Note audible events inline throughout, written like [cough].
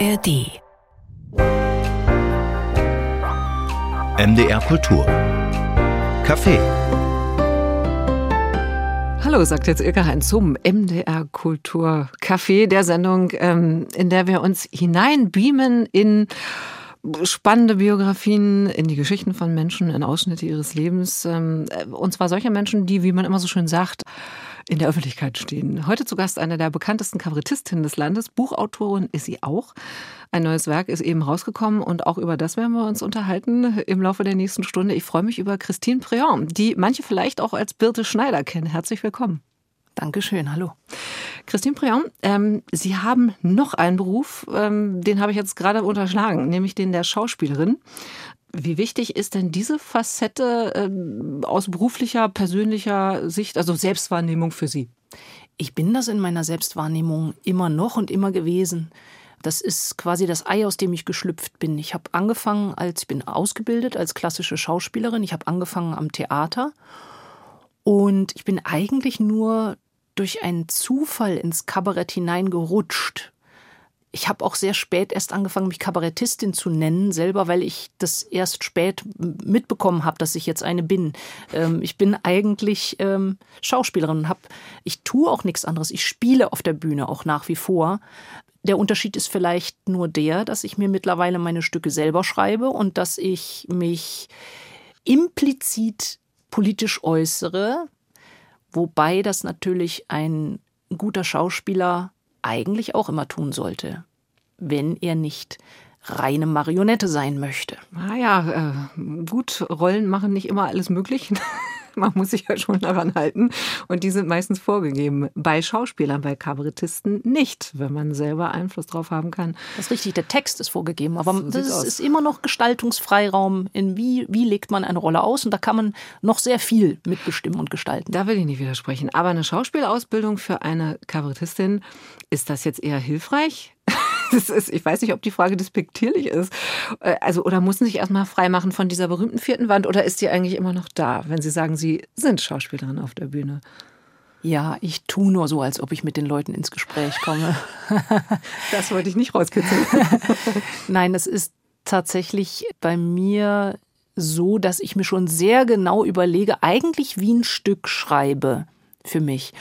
ARD. MDR Kultur. Café. Hallo, sagt jetzt Ilka Heinz zum MDR Kultur Café, der Sendung, ähm, in der wir uns hineinbeamen in spannende Biografien, in die Geschichten von Menschen, in Ausschnitte ihres Lebens. Ähm, und zwar solcher Menschen, die, wie man immer so schön sagt, in der Öffentlichkeit stehen. Heute zu Gast eine der bekanntesten Kabarettistinnen des Landes, Buchautorin ist sie auch. Ein neues Werk ist eben rausgekommen und auch über das werden wir uns unterhalten im Laufe der nächsten Stunde. Ich freue mich über Christine Préant, die manche vielleicht auch als Birte Schneider kennen. Herzlich willkommen. Dankeschön, hallo. Christine Préant, ähm, Sie haben noch einen Beruf, ähm, den habe ich jetzt gerade unterschlagen, nämlich den der Schauspielerin. Wie wichtig ist denn diese Facette ähm, aus beruflicher, persönlicher Sicht, also Selbstwahrnehmung für Sie? Ich bin das in meiner Selbstwahrnehmung immer noch und immer gewesen. Das ist quasi das Ei, aus dem ich geschlüpft bin. Ich habe angefangen als, ich bin ausgebildet als klassische Schauspielerin. Ich habe angefangen am Theater. Und ich bin eigentlich nur durch einen Zufall ins Kabarett hineingerutscht ich habe auch sehr spät erst angefangen, mich Kabarettistin zu nennen, selber, weil ich das erst spät mitbekommen habe, dass ich jetzt eine bin. Ähm, ich bin eigentlich ähm, Schauspielerin, hab, ich tue auch nichts anderes. Ich spiele auf der Bühne auch nach wie vor. Der Unterschied ist vielleicht nur der, dass ich mir mittlerweile meine Stücke selber schreibe und dass ich mich implizit politisch äußere, wobei das natürlich ein guter Schauspieler eigentlich auch immer tun sollte, wenn er nicht reine Marionette sein möchte. Naja, ah äh, gut, Rollen machen nicht immer alles möglich. [laughs] [laughs] Man muss sich ja schon daran halten. Und die sind meistens vorgegeben. Bei Schauspielern, bei Kabarettisten nicht, wenn man selber Einfluss drauf haben kann. Das ist richtig, der Text ist vorgegeben. Aber so das ist immer noch Gestaltungsfreiraum, in wie, wie legt man eine Rolle aus. Und da kann man noch sehr viel mitbestimmen und gestalten. Da will ich nicht widersprechen. Aber eine Schauspielausbildung für eine Kabarettistin, ist das jetzt eher hilfreich? Das ist, ich weiß nicht, ob die Frage despektierlich ist. Äh, also, oder muss sich erstmal freimachen von dieser berühmten vierten Wand oder ist die eigentlich immer noch da, wenn Sie sagen, Sie sind Schauspielerin auf der Bühne? Ja, ich tue nur so, als ob ich mit den Leuten ins Gespräch komme. [laughs] das wollte ich nicht rauskitzeln. [laughs] Nein, es ist tatsächlich bei mir so, dass ich mir schon sehr genau überlege, eigentlich wie ein Stück schreibe für mich.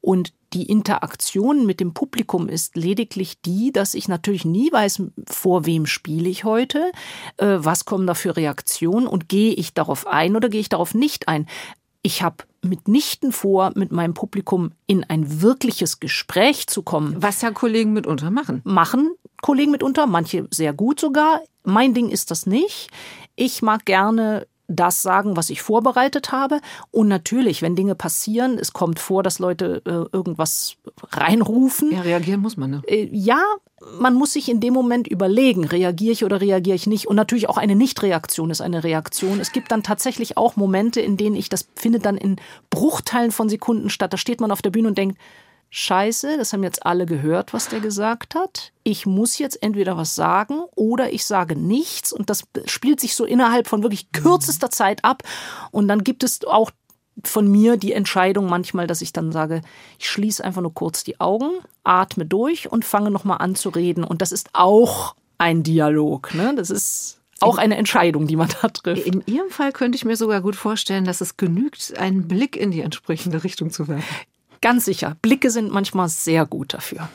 Und die Interaktion mit dem Publikum ist lediglich die, dass ich natürlich nie weiß, vor wem spiele ich heute, äh, was kommen da für Reaktionen und gehe ich darauf ein oder gehe ich darauf nicht ein. Ich habe mitnichten vor, mit meinem Publikum in ein wirkliches Gespräch zu kommen. Was ja Kollegen mitunter machen. Machen Kollegen mitunter, manche sehr gut sogar. Mein Ding ist das nicht. Ich mag gerne das sagen, was ich vorbereitet habe. Und natürlich, wenn Dinge passieren, es kommt vor, dass Leute äh, irgendwas reinrufen. Ja, reagieren muss man, ne? Äh, ja, man muss sich in dem Moment überlegen, reagiere ich oder reagiere ich nicht. Und natürlich auch eine Nichtreaktion ist eine Reaktion. Es gibt dann tatsächlich auch Momente, in denen ich, das findet dann in Bruchteilen von Sekunden statt. Da steht man auf der Bühne und denkt, Scheiße, das haben jetzt alle gehört, was der gesagt hat. Ich muss jetzt entweder was sagen oder ich sage nichts. Und das spielt sich so innerhalb von wirklich kürzester Zeit ab. Und dann gibt es auch von mir die Entscheidung manchmal, dass ich dann sage, ich schließe einfach nur kurz die Augen, atme durch und fange nochmal an zu reden. Und das ist auch ein Dialog. Ne? Das ist auch eine Entscheidung, die man da trifft. In Ihrem Fall könnte ich mir sogar gut vorstellen, dass es genügt, einen Blick in die entsprechende Richtung zu werfen. Ganz sicher. Blicke sind manchmal sehr gut dafür.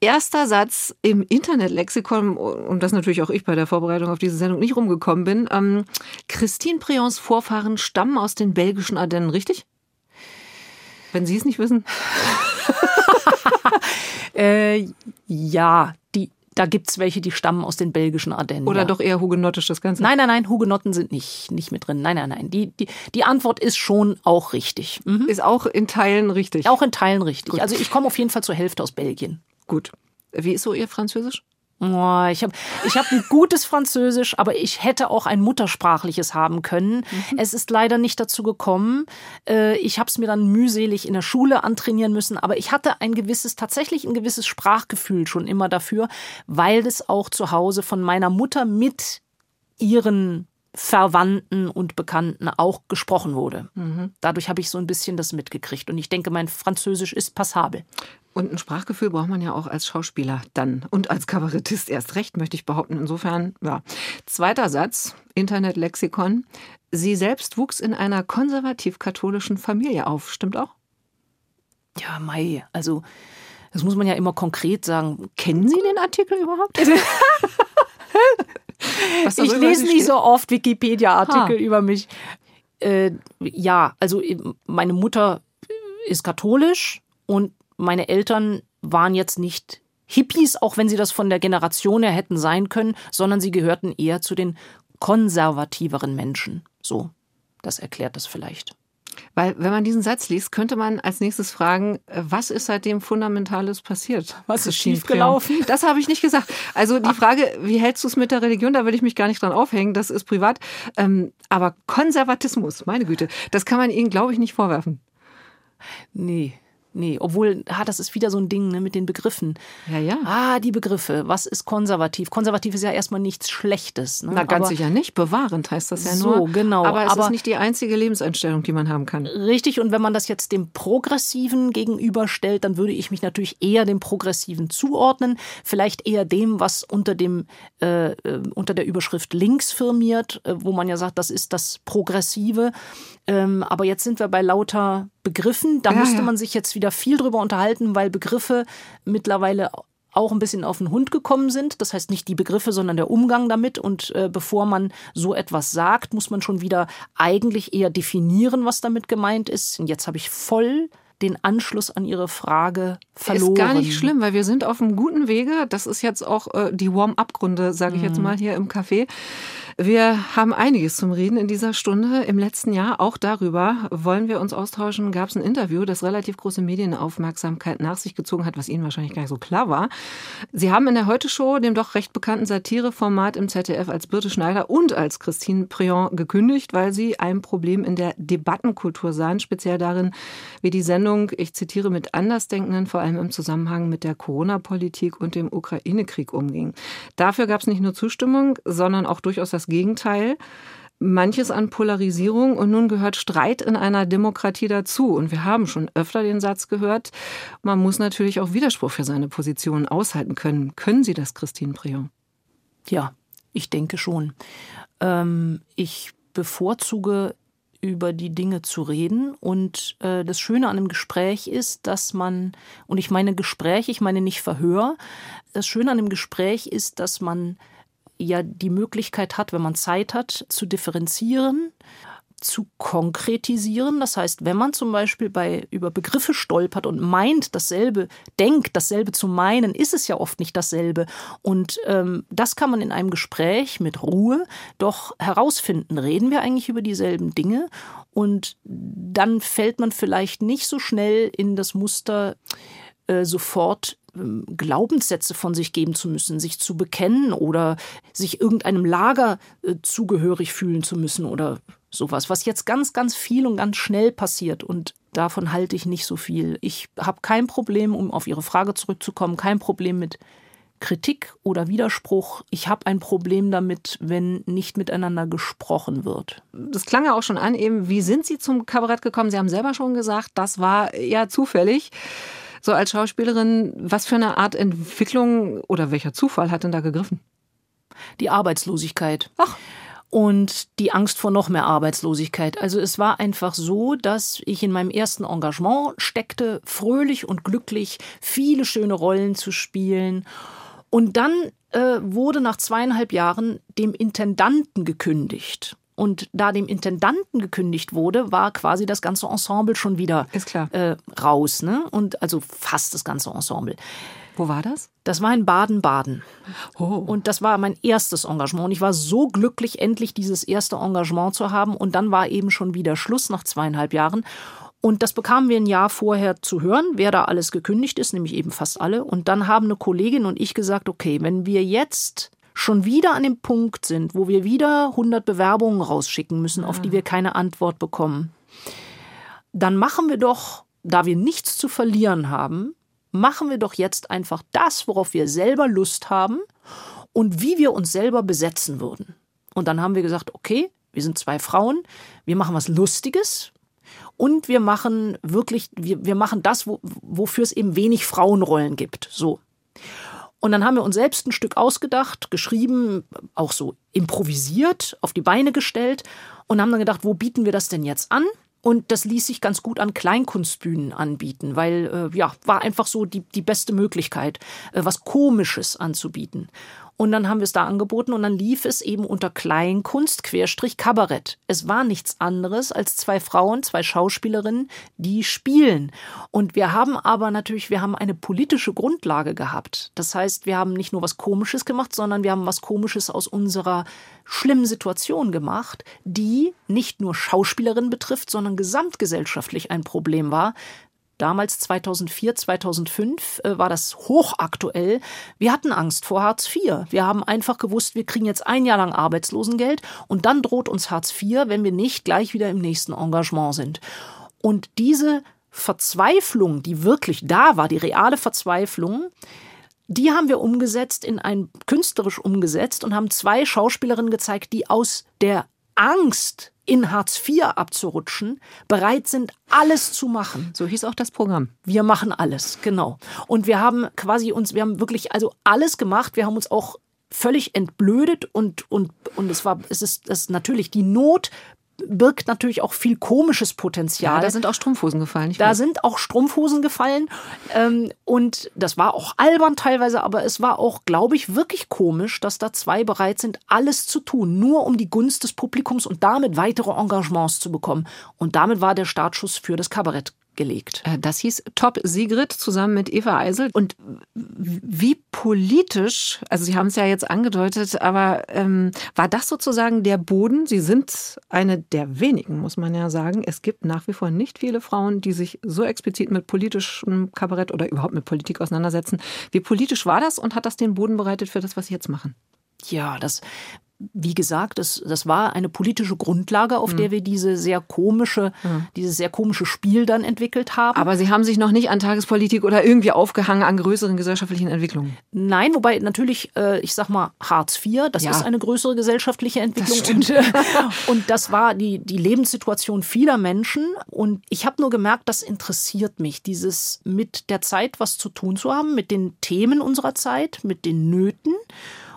Erster Satz im Internetlexikon, um das natürlich auch ich bei der Vorbereitung auf diese Sendung nicht rumgekommen bin. Ähm, Christine Prions Vorfahren stammen aus den belgischen Ardennen, richtig? Wenn Sie es nicht wissen. [laughs] äh, ja, da gibt's welche, die stammen aus den belgischen Ardennen. Oder ja. doch eher hugenottisch das Ganze? Nein, nein, nein, Hugenotten sind nicht, nicht mit drin. Nein, nein, nein. Die, die, die Antwort ist schon auch richtig. Mhm. Ist auch in Teilen richtig. Auch in Teilen richtig. Gut. Also ich komme auf jeden Fall zur Hälfte aus Belgien. Gut. Wie ist so Ihr Französisch? Oh, ich habe ich hab ein gutes Französisch, aber ich hätte auch ein muttersprachliches haben können. Mhm. Es ist leider nicht dazu gekommen. Äh, ich habe es mir dann mühselig in der Schule antrainieren müssen, aber ich hatte ein gewisses, tatsächlich ein gewisses Sprachgefühl schon immer dafür, weil es auch zu Hause von meiner Mutter mit ihren Verwandten und Bekannten auch gesprochen wurde. Mhm. Dadurch habe ich so ein bisschen das mitgekriegt und ich denke, mein Französisch ist passabel. Und ein Sprachgefühl braucht man ja auch als Schauspieler dann und als Kabarettist erst recht, möchte ich behaupten. Insofern, ja. Zweiter Satz, Internetlexikon. Sie selbst wuchs in einer konservativ-katholischen Familie auf, stimmt auch? Ja, Mai, also das muss man ja immer konkret sagen. Kennen Sie den Artikel überhaupt? [laughs] [laughs] ich lese nicht so oft Wikipedia-Artikel über mich. Äh, ja, also meine Mutter ist katholisch und meine Eltern waren jetzt nicht Hippies, auch wenn sie das von der Generation her hätten sein können, sondern sie gehörten eher zu den konservativeren Menschen. So, das erklärt das vielleicht. Weil, wenn man diesen Satz liest, könnte man als nächstes fragen, äh, was ist seitdem Fundamentales passiert? Was ist schiefgelaufen? Das habe ich nicht gesagt. Also die Frage, wie hältst du es mit der Religion? Da will ich mich gar nicht dran aufhängen, das ist privat. Ähm, aber Konservatismus, meine Güte, das kann man ihnen, glaube ich, nicht vorwerfen. Nee, Nee, obwohl, ah, das ist wieder so ein Ding ne, mit den Begriffen. Ja, ja. Ah, die Begriffe. Was ist konservativ? Konservativ ist ja erstmal nichts Schlechtes. Ne? Na, ganz aber, sicher nicht. Bewahrend heißt das ja nur. So, genau. Aber es aber, ist nicht die einzige Lebenseinstellung, die man haben kann. Richtig. Und wenn man das jetzt dem Progressiven gegenüberstellt, dann würde ich mich natürlich eher dem Progressiven zuordnen. Vielleicht eher dem, was unter dem, äh, äh unter der Überschrift links firmiert, äh, wo man ja sagt, das ist das Progressive. Ähm, aber jetzt sind wir bei lauter Begriffen. Da ja, müsste man sich jetzt wieder viel drüber unterhalten, weil Begriffe mittlerweile auch ein bisschen auf den Hund gekommen sind. Das heißt nicht die Begriffe, sondern der Umgang damit. Und äh, bevor man so etwas sagt, muss man schon wieder eigentlich eher definieren, was damit gemeint ist. Und jetzt habe ich voll den Anschluss an Ihre Frage verloren. Ist gar nicht schlimm, weil wir sind auf einem guten Wege. Das ist jetzt auch äh, die Warm-up-Grunde, sage ich jetzt mhm. mal hier im Café. Wir haben einiges zum Reden in dieser Stunde. Im letzten Jahr auch darüber wollen wir uns austauschen. Gab es ein Interview, das relativ große Medienaufmerksamkeit nach sich gezogen hat, was Ihnen wahrscheinlich gar nicht so klar war. Sie haben in der Heute-Show, dem doch recht bekannten Satireformat im ZDF, als Birte Schneider und als Christine Prion gekündigt, weil sie ein Problem in der Debattenkultur sahen, speziell darin, wie die Sendung, ich zitiere, mit Andersdenkenden, vor allem im Zusammenhang mit der Corona-Politik und dem Ukraine-Krieg umging. Dafür gab es nicht nur Zustimmung, sondern auch durchaus das das Gegenteil. Manches an Polarisierung und nun gehört Streit in einer Demokratie dazu. Und wir haben schon öfter den Satz gehört, man muss natürlich auch Widerspruch für seine Position aushalten können. Können Sie das, Christine Prion? Ja, ich denke schon. Ähm, ich bevorzuge über die Dinge zu reden. Und äh, das Schöne an einem Gespräch ist, dass man, und ich meine Gespräch, ich meine nicht Verhör, das Schöne an einem Gespräch ist, dass man ja die Möglichkeit hat, wenn man Zeit hat, zu differenzieren, zu konkretisieren. Das heißt, wenn man zum Beispiel bei, über Begriffe stolpert und meint, dasselbe, denkt, dasselbe zu meinen, ist es ja oft nicht dasselbe. Und ähm, das kann man in einem Gespräch mit Ruhe doch herausfinden. Reden wir eigentlich über dieselben Dinge? Und dann fällt man vielleicht nicht so schnell in das Muster, äh, sofort Glaubenssätze von sich geben zu müssen, sich zu bekennen oder sich irgendeinem Lager äh, zugehörig fühlen zu müssen oder sowas, was jetzt ganz, ganz viel und ganz schnell passiert und davon halte ich nicht so viel. Ich habe kein Problem, um auf Ihre Frage zurückzukommen, kein Problem mit Kritik oder Widerspruch. Ich habe ein Problem damit, wenn nicht miteinander gesprochen wird. Das klang ja auch schon an, eben, wie sind Sie zum Kabarett gekommen? Sie haben selber schon gesagt, das war ja zufällig so als Schauspielerin, was für eine Art Entwicklung oder welcher Zufall hat denn da gegriffen? Die Arbeitslosigkeit. Ach und die Angst vor noch mehr Arbeitslosigkeit. Also es war einfach so, dass ich in meinem ersten Engagement steckte, fröhlich und glücklich, viele schöne Rollen zu spielen. Und dann äh, wurde nach zweieinhalb Jahren dem Intendanten gekündigt. Und da dem Intendanten gekündigt wurde, war quasi das ganze Ensemble schon wieder äh, raus. Ne? Und also fast das ganze Ensemble. Wo war das? Das war in Baden-Baden. Oh. Und das war mein erstes Engagement. Und ich war so glücklich, endlich dieses erste Engagement zu haben. Und dann war eben schon wieder Schluss nach zweieinhalb Jahren. Und das bekamen wir ein Jahr vorher zu hören, wer da alles gekündigt ist, nämlich eben fast alle. Und dann haben eine Kollegin und ich gesagt, okay, wenn wir jetzt schon wieder an dem Punkt sind, wo wir wieder 100 Bewerbungen rausschicken müssen, auf die wir keine Antwort bekommen, dann machen wir doch, da wir nichts zu verlieren haben, machen wir doch jetzt einfach das, worauf wir selber Lust haben und wie wir uns selber besetzen würden. Und dann haben wir gesagt, okay, wir sind zwei Frauen, wir machen was Lustiges Und wir machen wirklich, wir, wir machen das, wo, wofür es eben wenig Frauenrollen gibt. So. Und dann haben wir uns selbst ein Stück ausgedacht, geschrieben, auch so improvisiert, auf die Beine gestellt und haben dann gedacht, wo bieten wir das denn jetzt an? Und das ließ sich ganz gut an Kleinkunstbühnen anbieten, weil äh, ja, war einfach so die, die beste Möglichkeit, äh, was Komisches anzubieten. Und dann haben wir es da angeboten und dann lief es eben unter Kleinkunst Querstrich Kabarett. Es war nichts anderes als zwei Frauen, zwei Schauspielerinnen, die spielen. Und wir haben aber natürlich, wir haben eine politische Grundlage gehabt. Das heißt, wir haben nicht nur was Komisches gemacht, sondern wir haben was Komisches aus unserer schlimmen Situation gemacht, die nicht nur Schauspielerinnen betrifft, sondern gesamtgesellschaftlich ein Problem war. Damals 2004, 2005 äh, war das hochaktuell. Wir hatten Angst vor Hartz IV. Wir haben einfach gewusst, wir kriegen jetzt ein Jahr lang Arbeitslosengeld und dann droht uns Hartz IV, wenn wir nicht gleich wieder im nächsten Engagement sind. Und diese Verzweiflung, die wirklich da war, die reale Verzweiflung, die haben wir umgesetzt in ein künstlerisch umgesetzt und haben zwei Schauspielerinnen gezeigt, die aus der Angst in Hartz IV abzurutschen, bereit sind, alles zu machen. So hieß auch das Programm. Wir machen alles, genau. Und wir haben quasi uns, wir haben wirklich also alles gemacht. Wir haben uns auch völlig entblödet und, und, und es war, es ist, es ist natürlich die Not birgt natürlich auch viel komisches Potenzial. Ja, da sind auch Strumpfhosen gefallen. da weiß. sind auch Strumpfhosen gefallen. Ähm, und das war auch albern teilweise, aber es war auch, glaube ich, wirklich komisch, dass da zwei bereit sind, alles zu tun, nur um die Gunst des Publikums und damit weitere Engagements zu bekommen. Und damit war der Startschuss für das Kabarett gelegt. Äh, das hieß Top Sigrid zusammen mit Eva Eisel. Und wie politisch, also Sie haben es ja jetzt angedeutet, aber ähm, war das sozusagen der Boden? Sie sind eine der wenigen, muss man ja sagen. Es gibt nach wie vor nicht viele Frauen, die sich so explizit mit politischem Kabarett oder überhaupt mit Politik auseinandersetzen. Wie politisch war das und hat das den Boden bereitet für das, was Sie jetzt machen? Ja, das wie gesagt, das, das war eine politische Grundlage, auf mhm. der wir diese sehr komische, mhm. dieses sehr komische Spiel dann entwickelt haben. Aber Sie haben sich noch nicht an Tagespolitik oder irgendwie aufgehangen an größeren gesellschaftlichen Entwicklungen. Nein, wobei natürlich, äh, ich sag mal, Hartz IV, das ja. ist eine größere gesellschaftliche Entwicklung. Das und, äh, und das war die, die Lebenssituation vieler Menschen. Und ich habe nur gemerkt, das interessiert mich, dieses mit der Zeit was zu tun zu haben, mit den Themen unserer Zeit, mit den Nöten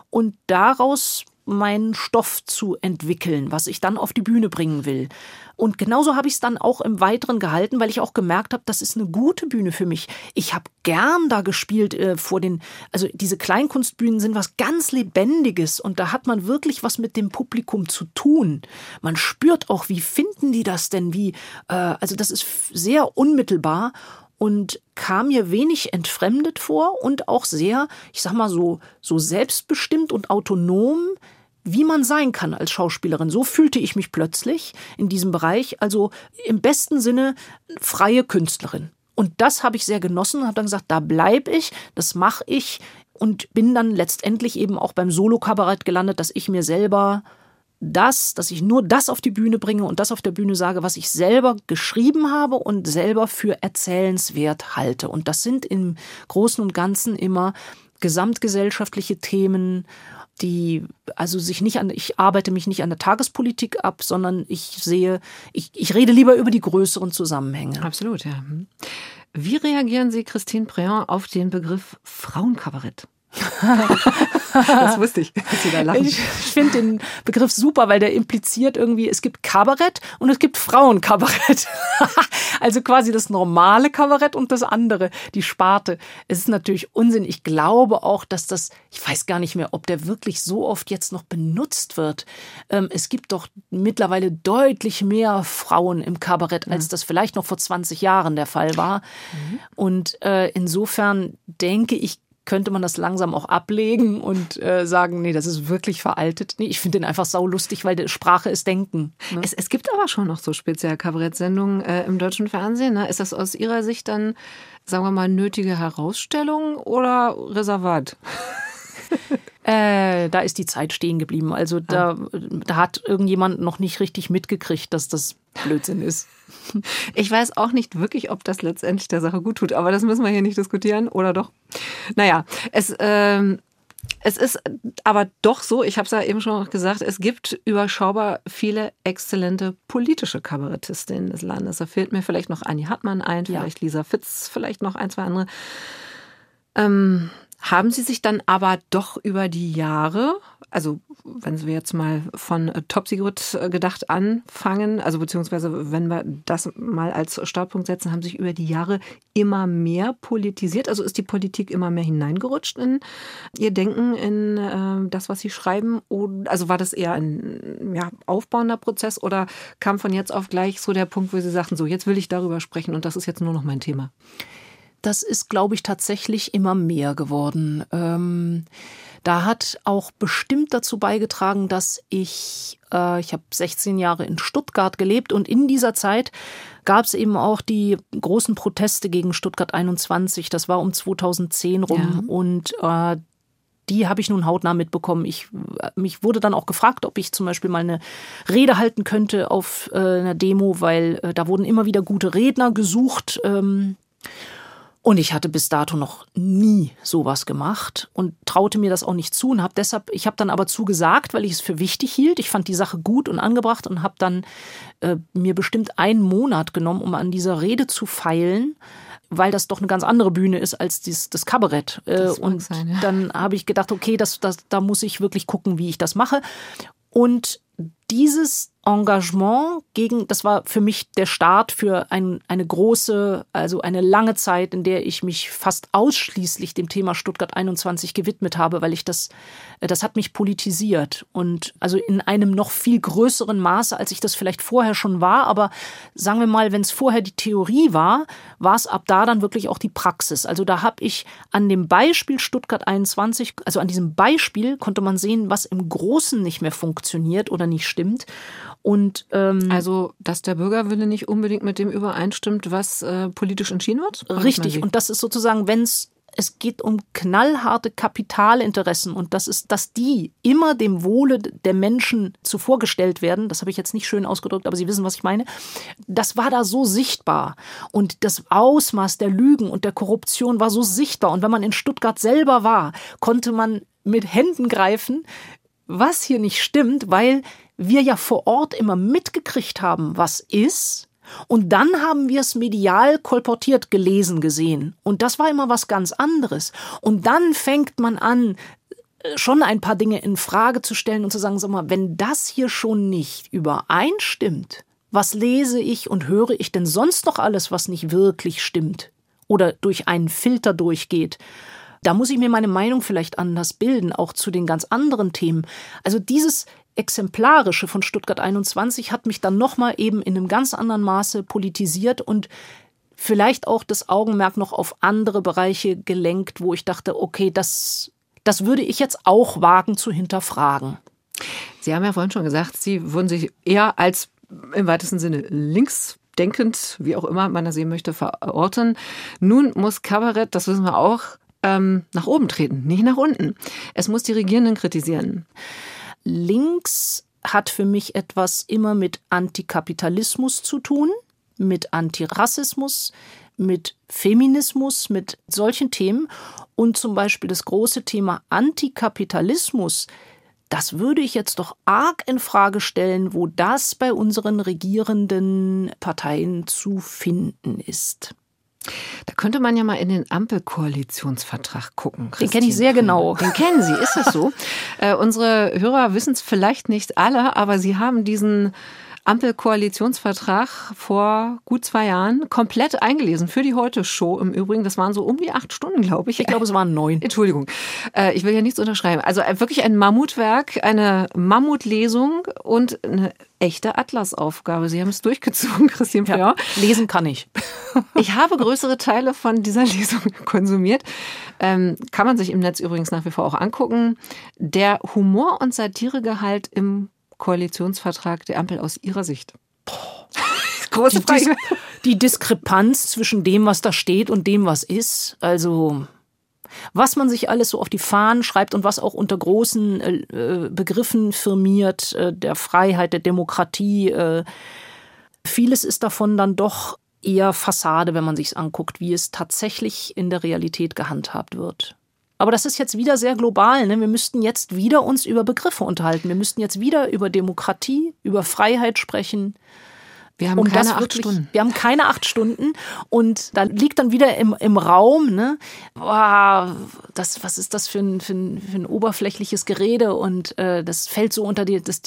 und daraus meinen Stoff zu entwickeln, was ich dann auf die Bühne bringen will. Und genauso habe ich es dann auch im Weiteren gehalten, weil ich auch gemerkt habe, das ist eine gute Bühne für mich. Ich habe gern da gespielt äh, vor den, also diese Kleinkunstbühnen sind was ganz Lebendiges und da hat man wirklich was mit dem Publikum zu tun. Man spürt auch, wie finden die das denn, wie, äh, also das ist sehr unmittelbar und kam mir wenig entfremdet vor und auch sehr, ich sag mal so, so selbstbestimmt und autonom wie man sein kann als Schauspielerin. So fühlte ich mich plötzlich in diesem Bereich, also im besten Sinne freie Künstlerin. Und das habe ich sehr genossen und habe dann gesagt, da bleibe ich, das mache ich und bin dann letztendlich eben auch beim Solo-Kabarett gelandet, dass ich mir selber das, dass ich nur das auf die Bühne bringe und das auf der Bühne sage, was ich selber geschrieben habe und selber für erzählenswert halte. Und das sind im Großen und Ganzen immer gesamtgesellschaftliche Themen die also sich nicht an, ich arbeite mich nicht an der Tagespolitik ab, sondern ich sehe, ich, ich rede lieber über die größeren Zusammenhänge. Absolut, ja. Wie reagieren Sie, Christine Préant, auf den Begriff Frauenkabarett? [laughs] das wusste ich, dass Sie da lachen. Ich finde den Begriff super, weil der impliziert irgendwie, es gibt Kabarett und es gibt Frauenkabarett. [laughs] also quasi das normale Kabarett und das andere, die Sparte. Es ist natürlich Unsinn. Ich glaube auch, dass das, ich weiß gar nicht mehr, ob der wirklich so oft jetzt noch benutzt wird. Ähm, es gibt doch mittlerweile deutlich mehr Frauen im Kabarett, als das vielleicht noch vor 20 Jahren der Fall war. Mhm. Und äh, insofern denke ich, könnte man das langsam auch ablegen und äh, sagen, nee, das ist wirklich veraltet. Nee, ich finde den einfach saulustig, weil die Sprache ist Denken. Ne? Es, es, gibt aber schon noch so speziell Kabarettsendungen äh, im deutschen Fernsehen. Ne? Ist das aus Ihrer Sicht dann, sagen wir mal, nötige Herausstellung oder Reservat? [laughs] Äh, da ist die Zeit stehen geblieben. Also da, da hat irgendjemand noch nicht richtig mitgekriegt, dass das Blödsinn ist. Ich weiß auch nicht wirklich, ob das letztendlich der Sache gut tut, aber das müssen wir hier nicht diskutieren, oder doch? Naja, es ähm, Es ist aber doch so, ich habe es ja eben schon gesagt, es gibt überschaubar viele exzellente politische Kabarettistinnen des Landes. Da fehlt mir vielleicht noch Annie Hartmann ein, vielleicht ja. Lisa Fitz, vielleicht noch ein, zwei andere. Ähm, haben Sie sich dann aber doch über die Jahre, also wenn wir jetzt mal von Top Secret äh, gedacht anfangen, also beziehungsweise wenn wir das mal als Startpunkt setzen, haben sich über die Jahre immer mehr politisiert? Also ist die Politik immer mehr hineingerutscht in Ihr Denken, in äh, das, was Sie schreiben? Also war das eher ein ja, aufbauender Prozess oder kam von jetzt auf gleich so der Punkt, wo Sie sagten, so jetzt will ich darüber sprechen und das ist jetzt nur noch mein Thema? Das ist, glaube ich, tatsächlich immer mehr geworden. Ähm, da hat auch bestimmt dazu beigetragen, dass ich, äh, ich habe 16 Jahre in Stuttgart gelebt und in dieser Zeit gab es eben auch die großen Proteste gegen Stuttgart 21. Das war um 2010 rum ja. und äh, die habe ich nun hautnah mitbekommen. Ich, mich wurde dann auch gefragt, ob ich zum Beispiel mal eine Rede halten könnte auf äh, einer Demo, weil äh, da wurden immer wieder gute Redner gesucht. Ähm, und ich hatte bis dato noch nie sowas gemacht und traute mir das auch nicht zu und habe deshalb, ich habe dann aber zugesagt, weil ich es für wichtig hielt. Ich fand die Sache gut und angebracht und habe dann äh, mir bestimmt einen Monat genommen, um an dieser Rede zu feilen weil das doch eine ganz andere Bühne ist als dies, das Kabarett. Äh, das und sein, ja. dann habe ich gedacht, okay, das, das, da muss ich wirklich gucken, wie ich das mache. Und dieses Engagement gegen, das war für mich der Start für ein, eine große, also eine lange Zeit, in der ich mich fast ausschließlich dem Thema Stuttgart 21 gewidmet habe, weil ich das, das hat mich politisiert und also in einem noch viel größeren Maße, als ich das vielleicht vorher schon war. Aber sagen wir mal, wenn es vorher die Theorie war, war es ab da dann wirklich auch die Praxis. Also da habe ich an dem Beispiel Stuttgart 21, also an diesem Beispiel konnte man sehen, was im Großen nicht mehr funktioniert oder nicht stimmt. Und ähm, also, dass der Bürgerwille nicht unbedingt mit dem übereinstimmt, was äh, politisch entschieden wird? Richtig. Und das ist sozusagen, wenn es es geht um knallharte Kapitalinteressen und das ist, dass die immer dem Wohle der Menschen zuvorgestellt werden. Das habe ich jetzt nicht schön ausgedrückt, aber Sie wissen, was ich meine. Das war da so sichtbar und das Ausmaß der Lügen und der Korruption war so sichtbar. Und wenn man in Stuttgart selber war, konnte man mit Händen greifen, was hier nicht stimmt, weil wir ja vor Ort immer mitgekriegt haben, was ist. Und dann haben wir es medial kolportiert gelesen gesehen. Und das war immer was ganz anderes. Und dann fängt man an, äh, schon ein paar Dinge in Frage zu stellen und zu sagen, sag mal, wenn das hier schon nicht übereinstimmt, was lese ich und höre ich denn sonst noch alles, was nicht wirklich stimmt oder durch einen Filter durchgeht? Da muss ich mir meine Meinung vielleicht anders bilden, auch zu den ganz anderen Themen. Also dieses Exemplarische von Stuttgart 21 hat mich dann nochmal eben in einem ganz anderen Maße politisiert und vielleicht auch das Augenmerk noch auf andere Bereiche gelenkt, wo ich dachte, okay, das, das würde ich jetzt auch wagen zu hinterfragen. Sie haben ja vorhin schon gesagt, Sie würden sich eher als im weitesten Sinne linksdenkend, wie auch immer man das sehen möchte, verorten. Nun muss Kabarett, das wissen wir auch, ähm, nach oben treten, nicht nach unten. Es muss die Regierenden kritisieren. Links hat für mich etwas immer mit Antikapitalismus zu tun, mit Antirassismus, mit Feminismus, mit solchen Themen. Und zum Beispiel das große Thema Antikapitalismus, das würde ich jetzt doch arg in Frage stellen, wo das bei unseren regierenden Parteien zu finden ist. Da könnte man ja mal in den Ampelkoalitionsvertrag gucken. Den kenne ich sehr genau. Den kennen Sie, ist es so? [laughs] äh, unsere Hörer wissen es vielleicht nicht alle, aber Sie haben diesen Ampelkoalitionsvertrag vor gut zwei Jahren komplett eingelesen für die Heute-Show. Im Übrigen, das waren so um die acht Stunden, glaube ich. Ich glaube, es waren neun. Entschuldigung. Äh, ich will ja nichts unterschreiben. Also äh, wirklich ein Mammutwerk, eine Mammutlesung und eine echte Atlasaufgabe. Sie haben es durchgezogen, [laughs] Christine Fleur. Ja, lesen kann ich. [laughs] Ich habe größere Teile von dieser Lesung [laughs] konsumiert. Ähm, kann man sich im Netz übrigens nach wie vor auch angucken. Der Humor- und Satiregehalt im Koalitionsvertrag der Ampel aus Ihrer Sicht? Große Frage. Die, die Diskrepanz zwischen dem, was da steht und dem, was ist. Also was man sich alles so auf die Fahnen schreibt und was auch unter großen äh, äh Begriffen firmiert, äh, der Freiheit, der Demokratie. Äh, vieles ist davon dann doch eher Fassade, wenn man sich anguckt, wie es tatsächlich in der Realität gehandhabt wird. Aber das ist jetzt wieder sehr global. Ne? Wir müssten jetzt wieder uns über Begriffe unterhalten. Wir müssten jetzt wieder über Demokratie, über Freiheit sprechen. Wir haben um keine acht wirklich, Stunden. Wir haben keine acht Stunden. Und da liegt dann wieder im, im Raum, ne? Boah, das, was ist das für ein, für ein, für ein oberflächliches Gerede? Und äh, das fällt so unter die, das,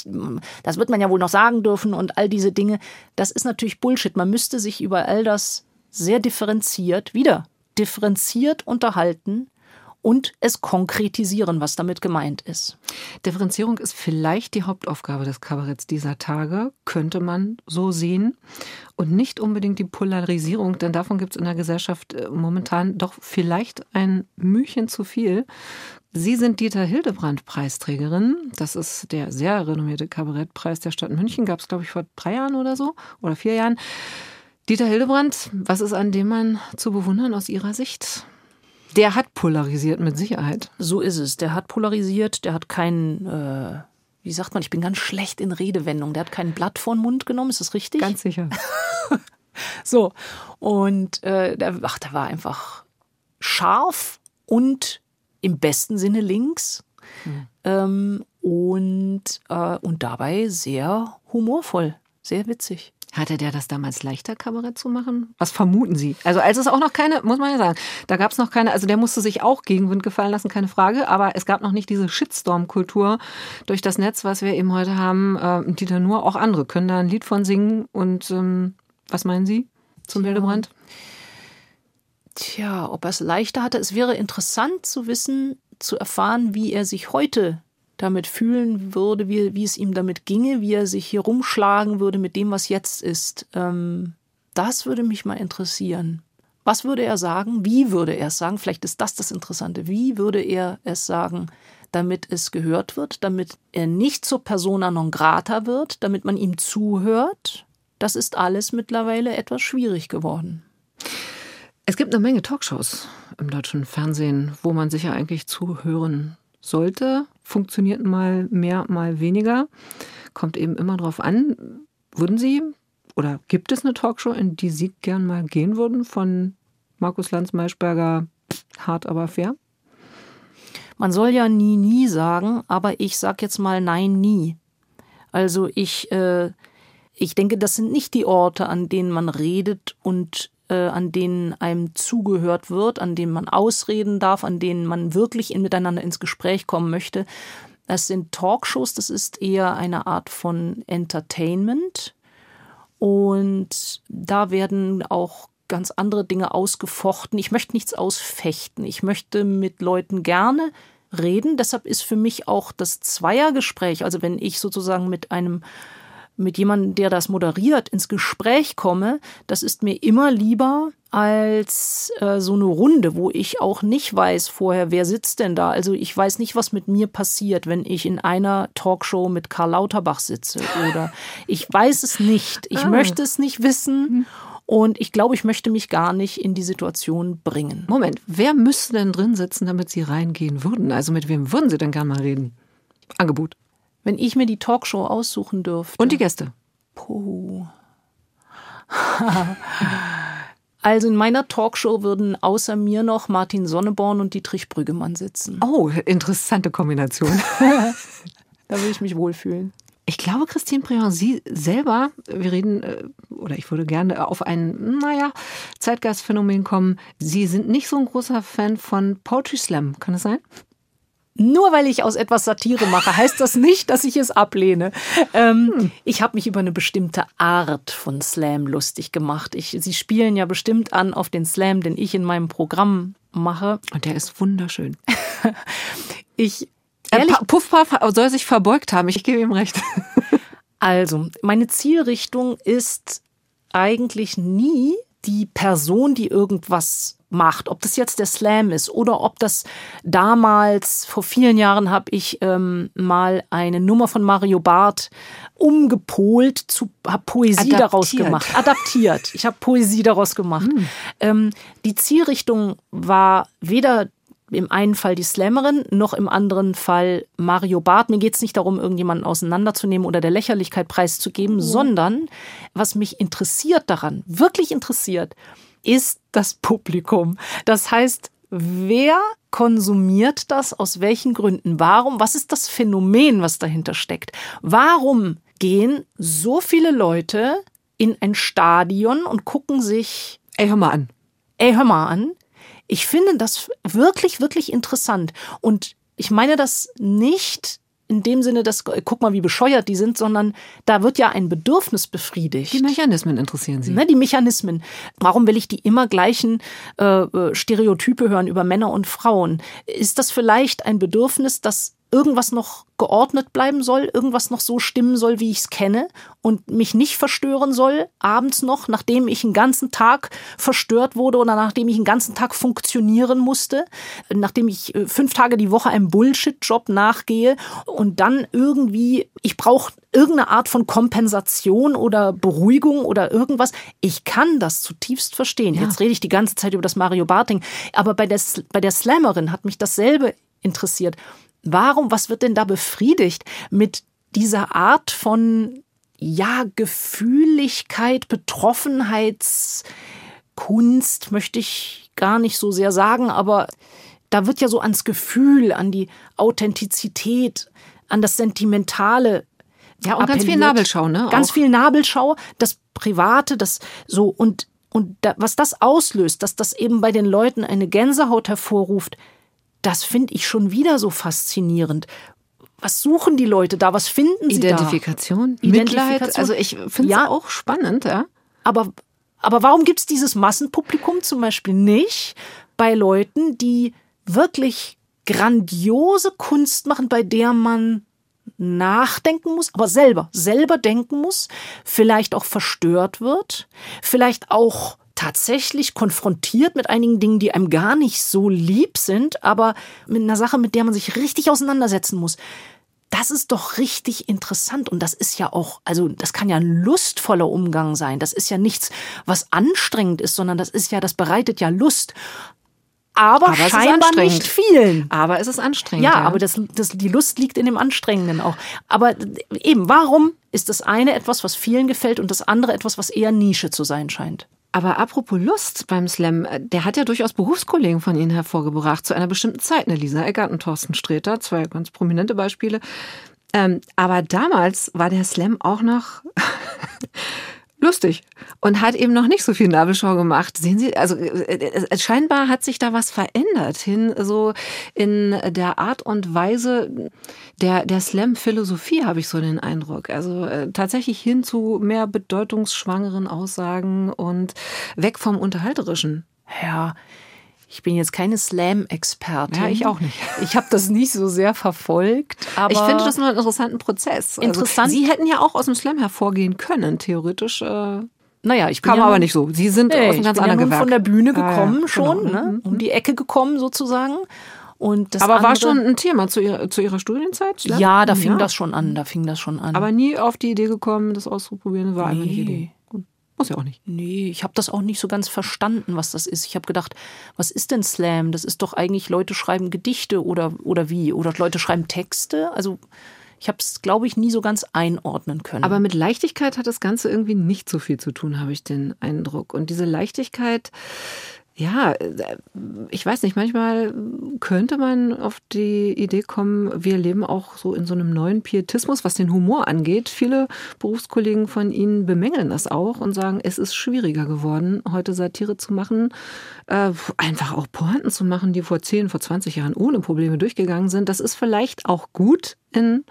das wird man ja wohl noch sagen dürfen und all diese Dinge. Das ist natürlich Bullshit. Man müsste sich über all das sehr differenziert, wieder differenziert unterhalten und es konkretisieren, was damit gemeint ist. Differenzierung ist vielleicht die Hauptaufgabe des Kabaretts dieser Tage, könnte man so sehen. Und nicht unbedingt die Polarisierung, denn davon gibt es in der Gesellschaft äh, momentan doch vielleicht ein Mühchen zu viel. Sie sind Dieter Hildebrand Preisträgerin. Das ist der sehr renommierte Kabarettpreis der Stadt München. Gab es, glaube ich, vor drei Jahren oder so oder vier Jahren. Dieter Hildebrand, was ist an dem Mann zu bewundern aus Ihrer Sicht? Der hat polarisiert mit Sicherheit. So ist es. Der hat polarisiert, der hat keinen, äh, wie sagt man, ich bin ganz schlecht in Redewendung. Der hat kein Blatt vor den Mund genommen, ist das richtig? Ganz sicher. [laughs] so. Und äh, der, ach, der war einfach scharf und im besten Sinne links. Mhm. Ähm, und, äh, und dabei sehr humorvoll, sehr witzig. Hatte der das damals leichter, Kabarett zu machen? Was vermuten Sie? Also als es auch noch keine, muss man ja sagen, da gab es noch keine, also der musste sich auch Gegenwind gefallen lassen, keine Frage, aber es gab noch nicht diese Shitstorm-Kultur durch das Netz, was wir eben heute haben. Äh, Dieter Nur, auch andere können da ein Lied von singen. Und ähm, was meinen Sie zum Hildebrand? Tja, ob er es leichter hatte. Es wäre interessant zu wissen, zu erfahren, wie er sich heute damit fühlen würde, wie, wie es ihm damit ginge, wie er sich hier rumschlagen würde mit dem, was jetzt ist. Ähm, das würde mich mal interessieren. Was würde er sagen? Wie würde er es sagen? Vielleicht ist das das Interessante. Wie würde er es sagen, damit es gehört wird, damit er nicht zur persona non grata wird, damit man ihm zuhört? Das ist alles mittlerweile etwas schwierig geworden. Es gibt eine Menge Talkshows im deutschen Fernsehen, wo man sicher eigentlich zuhören sollte, funktioniert mal mehr, mal weniger. Kommt eben immer drauf an. Würden Sie oder gibt es eine Talkshow, in die Sie gern mal gehen würden von Markus Lanz Maischberger, hart aber fair? Man soll ja nie, nie sagen, aber ich sag jetzt mal nein, nie. Also ich, äh, ich denke, das sind nicht die Orte, an denen man redet und äh, an denen einem zugehört wird, an denen man ausreden darf, an denen man wirklich in, miteinander ins Gespräch kommen möchte. Das sind Talkshows, das ist eher eine Art von Entertainment. Und da werden auch ganz andere Dinge ausgefochten. Ich möchte nichts ausfechten. Ich möchte mit Leuten gerne reden. Deshalb ist für mich auch das Zweiergespräch, also wenn ich sozusagen mit einem mit jemandem, der das moderiert, ins Gespräch komme, das ist mir immer lieber als äh, so eine Runde, wo ich auch nicht weiß vorher, wer sitzt denn da. Also ich weiß nicht, was mit mir passiert, wenn ich in einer Talkshow mit Karl Lauterbach sitze oder [laughs] ich weiß es nicht. Ich ah. möchte es nicht wissen. Hm. Und ich glaube, ich möchte mich gar nicht in die Situation bringen. Moment, wer müsste denn drin sitzen, damit Sie reingehen würden? Also mit wem würden Sie denn gerne mal reden? Angebot. Wenn ich mir die Talkshow aussuchen dürfte. Und die Gäste. Puh. [laughs] Also in meiner Talkshow würden außer mir noch Martin Sonneborn und Dietrich Brüggemann sitzen. Oh, interessante Kombination. [laughs] [laughs] da würde ich mich wohlfühlen. Ich glaube, Christine Briand, Sie selber, wir reden, äh, oder ich würde gerne auf ein, naja, Zeitgeistphänomen kommen. Sie sind nicht so ein großer Fan von Poetry Slam, kann das sein? Nur weil ich aus etwas Satire mache, heißt das nicht, dass ich es ablehne. Ähm, hm. Ich habe mich über eine bestimmte Art von Slam lustig gemacht. Ich, Sie spielen ja bestimmt an auf den Slam, den ich in meinem Programm mache. Und der ist wunderschön. [laughs] ich äh, Puffpuff soll sich verbeugt haben, ich gebe ihm recht. [laughs] also, meine Zielrichtung ist eigentlich nie die Person, die irgendwas macht, ob das jetzt der Slam ist oder ob das damals, vor vielen Jahren habe ich ähm, mal eine Nummer von Mario Barth umgepolt, zu, habe Poesie adaptiert. daraus gemacht, adaptiert. Ich habe Poesie daraus gemacht. Hm. Ähm, die Zielrichtung war weder im einen Fall die Slammerin, noch im anderen Fall Mario Barth. Mir geht es nicht darum, irgendjemanden auseinanderzunehmen oder der Lächerlichkeit preiszugeben, oh. sondern was mich interessiert daran, wirklich interessiert, ist das Publikum. Das heißt, wer konsumiert das? Aus welchen Gründen? Warum? Was ist das Phänomen, was dahinter steckt? Warum gehen so viele Leute in ein Stadion und gucken sich. Ey, hör mal an. Ey, hör mal an. Ich finde das wirklich, wirklich interessant. Und ich meine das nicht in dem Sinne, dass, guck mal, wie bescheuert die sind, sondern da wird ja ein Bedürfnis befriedigt. Die Mechanismen interessieren Sie. Ne, die Mechanismen. Warum will ich die immer gleichen äh, äh Stereotype hören über Männer und Frauen? Ist das vielleicht ein Bedürfnis, das irgendwas noch geordnet bleiben soll, irgendwas noch so stimmen soll, wie ich es kenne und mich nicht verstören soll, abends noch, nachdem ich einen ganzen Tag verstört wurde oder nachdem ich einen ganzen Tag funktionieren musste, nachdem ich äh, fünf Tage die Woche einem Bullshit-Job nachgehe und dann irgendwie, ich brauche irgendeine Art von Kompensation oder Beruhigung oder irgendwas. Ich kann das zutiefst verstehen. Ja. Jetzt rede ich die ganze Zeit über das Mario Barting, aber bei der, bei der Slammerin hat mich dasselbe interessiert. Warum, was wird denn da befriedigt mit dieser Art von, ja, Gefühligkeit, Betroffenheitskunst, möchte ich gar nicht so sehr sagen, aber da wird ja so ans Gefühl, an die Authentizität, an das Sentimentale. Ja, und appelliert. ganz viel Nabelschau, ne? Ganz auch. viel Nabelschau, das Private, das so und und da, was das auslöst, dass das eben bei den Leuten eine Gänsehaut hervorruft, das finde ich schon wieder so faszinierend. Was suchen die Leute da? Was finden sie Identifikation, da? Identifikation, Mitleid. Also ich finde es ja, auch spannend, ja. Aber, aber warum gibt es dieses Massenpublikum zum Beispiel nicht bei Leuten, die wirklich grandiose Kunst machen, bei der man nachdenken muss, aber selber, selber denken muss, vielleicht auch verstört wird, vielleicht auch tatsächlich konfrontiert mit einigen Dingen, die einem gar nicht so lieb sind, aber mit einer Sache, mit der man sich richtig auseinandersetzen muss. Das ist doch richtig interessant und das ist ja auch, also das kann ja ein lustvoller Umgang sein. Das ist ja nichts, was anstrengend ist, sondern das ist ja, das bereitet ja Lust. Aber, aber scheinbar nicht vielen. Aber es ist anstrengend. Ja, ja, aber das, das, die Lust liegt in dem Anstrengenden auch. Aber eben, warum ist das eine etwas, was vielen gefällt und das andere etwas, was eher Nische zu sein scheint? Aber apropos Lust beim Slam, äh, der hat ja durchaus Berufskollegen von Ihnen hervorgebracht zu einer bestimmten Zeit, ne? Lisa Eckert und Thorsten Sträter, zwei ganz prominente Beispiele. Ähm, aber damals war der Slam auch noch lustig und hat eben noch nicht so viel Nabelschau gemacht. Sehen Sie, also äh, äh, scheinbar hat sich da was verändert hin so in der Art und Weise der der Slam Philosophie habe ich so den Eindruck. Also äh, tatsächlich hin zu mehr bedeutungsschwangeren Aussagen und weg vom unterhalterischen. Ja, ich bin jetzt keine Slam-Expertin. Ja, ich auch nicht. [laughs] Ich habe das nicht so sehr verfolgt. Aber ich finde das nur einen interessanten Prozess. Also Interessant. Also, Sie hätten ja auch aus dem Slam hervorgehen können, theoretisch. Äh naja, ich bin Kam ja aber nicht so. Sie sind nee, aus einem ganz anderen ja Gewerk. von der Bühne gekommen ah, ja, schon, genau. ne? um die Ecke gekommen sozusagen. Und das aber andere, war schon ein Thema zu ihrer, zu ihrer Studienzeit? Slam? Ja, da fing ja. das schon an. Da fing das schon an. Aber nie auf die Idee gekommen, das auszuprobieren, war nee. einfach die Idee. Muss ja auch nicht. Nee, ich habe das auch nicht so ganz verstanden, was das ist. Ich habe gedacht, was ist denn Slam? Das ist doch eigentlich, Leute schreiben Gedichte oder, oder wie? Oder Leute schreiben Texte. Also ich habe es, glaube ich, nie so ganz einordnen können. Aber mit Leichtigkeit hat das Ganze irgendwie nicht so viel zu tun, habe ich den Eindruck. Und diese Leichtigkeit ja, ich weiß nicht, manchmal könnte man auf die Idee kommen, wir leben auch so in so einem neuen Pietismus, was den Humor angeht. Viele Berufskollegen von Ihnen bemängeln das auch und sagen, es ist schwieriger geworden, heute Satire zu machen, äh, einfach auch Pointen zu machen, die vor 10, vor 20 Jahren ohne Probleme durchgegangen sind. Das ist vielleicht auch gut in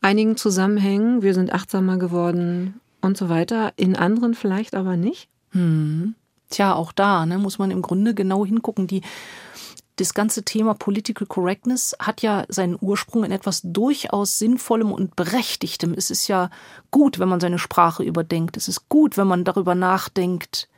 einigen Zusammenhängen. Wir sind achtsamer geworden und so weiter. In anderen vielleicht aber nicht. Hm. Tja, auch da ne, muss man im Grunde genau hingucken. Die, das ganze Thema Political Correctness hat ja seinen Ursprung in etwas durchaus Sinnvollem und Berechtigtem. Es ist ja gut, wenn man seine Sprache überdenkt. Es ist gut, wenn man darüber nachdenkt,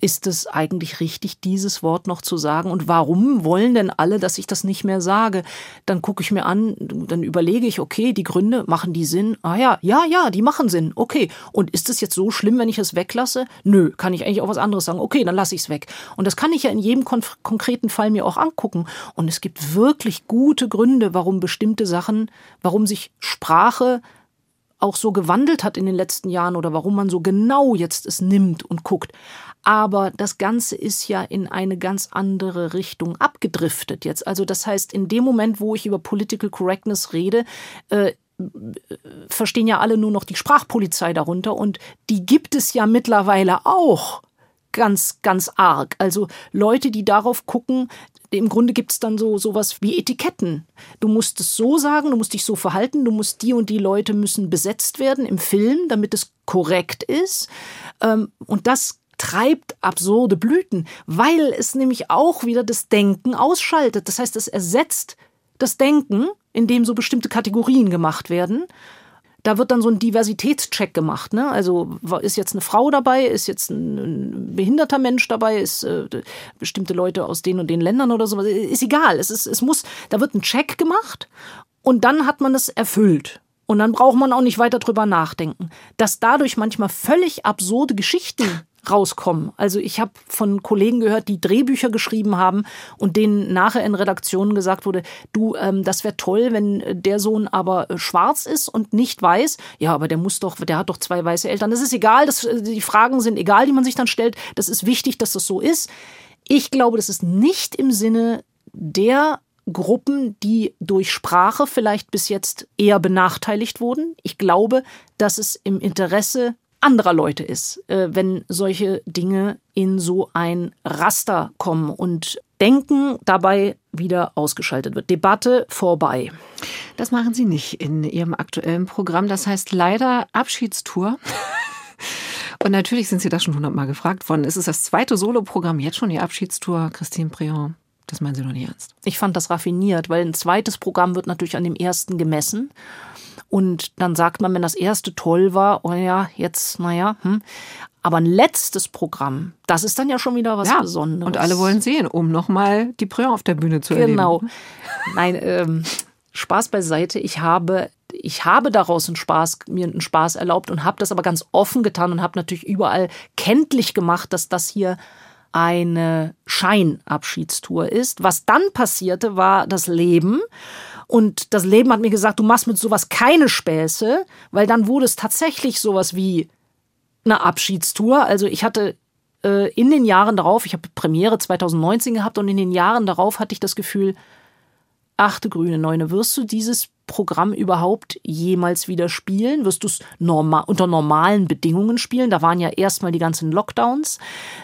ist es eigentlich richtig, dieses Wort noch zu sagen? Und warum wollen denn alle, dass ich das nicht mehr sage? Dann gucke ich mir an, dann überlege ich, okay, die Gründe, machen die Sinn? Ah ja, ja, ja, die machen Sinn. Okay. Und ist es jetzt so schlimm, wenn ich es weglasse? Nö, kann ich eigentlich auch was anderes sagen. Okay, dann lasse ich es weg. Und das kann ich ja in jedem konkreten Fall mir auch angucken. Und es gibt wirklich gute Gründe, warum bestimmte Sachen, warum sich Sprache auch so gewandelt hat in den letzten Jahren oder warum man so genau jetzt es nimmt und guckt. Aber das Ganze ist ja in eine ganz andere Richtung abgedriftet jetzt. Also das heißt, in dem Moment, wo ich über Political Correctness rede, äh, verstehen ja alle nur noch die Sprachpolizei darunter und die gibt es ja mittlerweile auch ganz, ganz arg. Also Leute, die darauf gucken, im Grunde gibt es dann so sowas wie Etiketten. Du musst es so sagen, du musst dich so verhalten, du musst die und die Leute müssen besetzt werden im Film, damit es korrekt ist. Ähm, und das treibt absurde Blüten, weil es nämlich auch wieder das Denken ausschaltet. Das heißt, es ersetzt das Denken, indem so bestimmte Kategorien gemacht werden da wird dann so ein Diversitätscheck gemacht. Ne? Also ist jetzt eine Frau dabei, ist jetzt ein, behinderter Mensch dabei, ist äh, bestimmte Leute aus den und den Ländern oder so. Ist egal. Es, ist, es muss, da wird ein Check gemacht und dann hat man es erfüllt. Und dann braucht man auch nicht weiter drüber nachdenken. Dass dadurch manchmal völlig absurde Geschichten rauskommen. Also ich habe von Kollegen gehört, die Drehbücher geschrieben haben und denen nachher in Redaktionen gesagt wurde, du, ähm, das wäre toll, wenn der Sohn aber äh, schwarz ist und nicht weiß. Ja, aber der muss doch, der hat doch zwei weiße Eltern. Das ist egal, das, äh, die Fragen sind egal, die man sich dann stellt. Das ist wichtig, dass das so ist. Ich glaube, das ist nicht im Sinne der Gruppen, die durch Sprache vielleicht bis jetzt eher benachteiligt wurden. Ich glaube, dass es im Interesse anderer Leute ist, äh, wenn solche Dinge in so ein Raster kommen und Denken dabei wieder ausgeschaltet wird. Debatte vorbei. Das machen Sie nicht in Ihrem aktuellen Programm. Das heißt leider Abschiedstour. [laughs] Und natürlich sind Sie da schon hundertmal gefragt worden. Ist es das zweite Soloprogramm jetzt schon die Abschiedstour, Christine Briand? Das meinen Sie doch nicht ernst. Ich fand das raffiniert, weil ein zweites Programm wird natürlich an dem ersten gemessen. Und dann sagt man, wenn das erste toll war, oh ja, jetzt, naja, hm. Aber ein letztes Programm, das ist dann ja schon wieder was ja, Besonderes. Und alle wollen sehen, um nochmal die Prä auf der Bühne zu erleben. Genau. Nein, ähm, Spaß beiseite. Ich habe ich habe daraus einen Spaß, mir einen Spaß erlaubt und habe das aber ganz offen getan und habe natürlich überall kenntlich gemacht, dass das hier eine Scheinabschiedstour ist. Was dann passierte, war das Leben. Und das Leben hat mir gesagt, du machst mit sowas keine Späße, weil dann wurde es tatsächlich sowas wie eine Abschiedstour. Also ich hatte äh, in den Jahren darauf, ich habe Premiere 2019 gehabt und in den Jahren darauf hatte ich das Gefühl, achte grüne Neune, wirst du dieses Programm überhaupt jemals wieder spielen? Wirst du es normal, unter normalen Bedingungen spielen? Da waren ja erstmal die ganzen Lockdowns.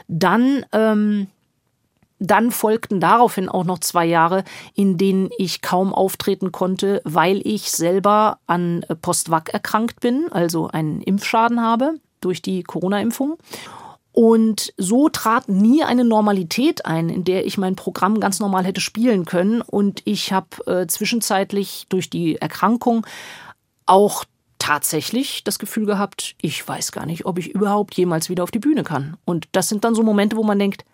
Dann ähm, dann folgten daraufhin auch noch zwei Jahre, in denen ich kaum auftreten konnte, weil ich selber an Postvac erkrankt bin, also einen Impfschaden habe durch die Corona-Impfung. Und so trat nie eine Normalität ein, in der ich mein Programm ganz normal hätte spielen können. Und ich habe äh, zwischenzeitlich durch die Erkrankung auch tatsächlich das Gefühl gehabt, ich weiß gar nicht, ob ich überhaupt jemals wieder auf die Bühne kann. Und das sind dann so Momente, wo man denkt,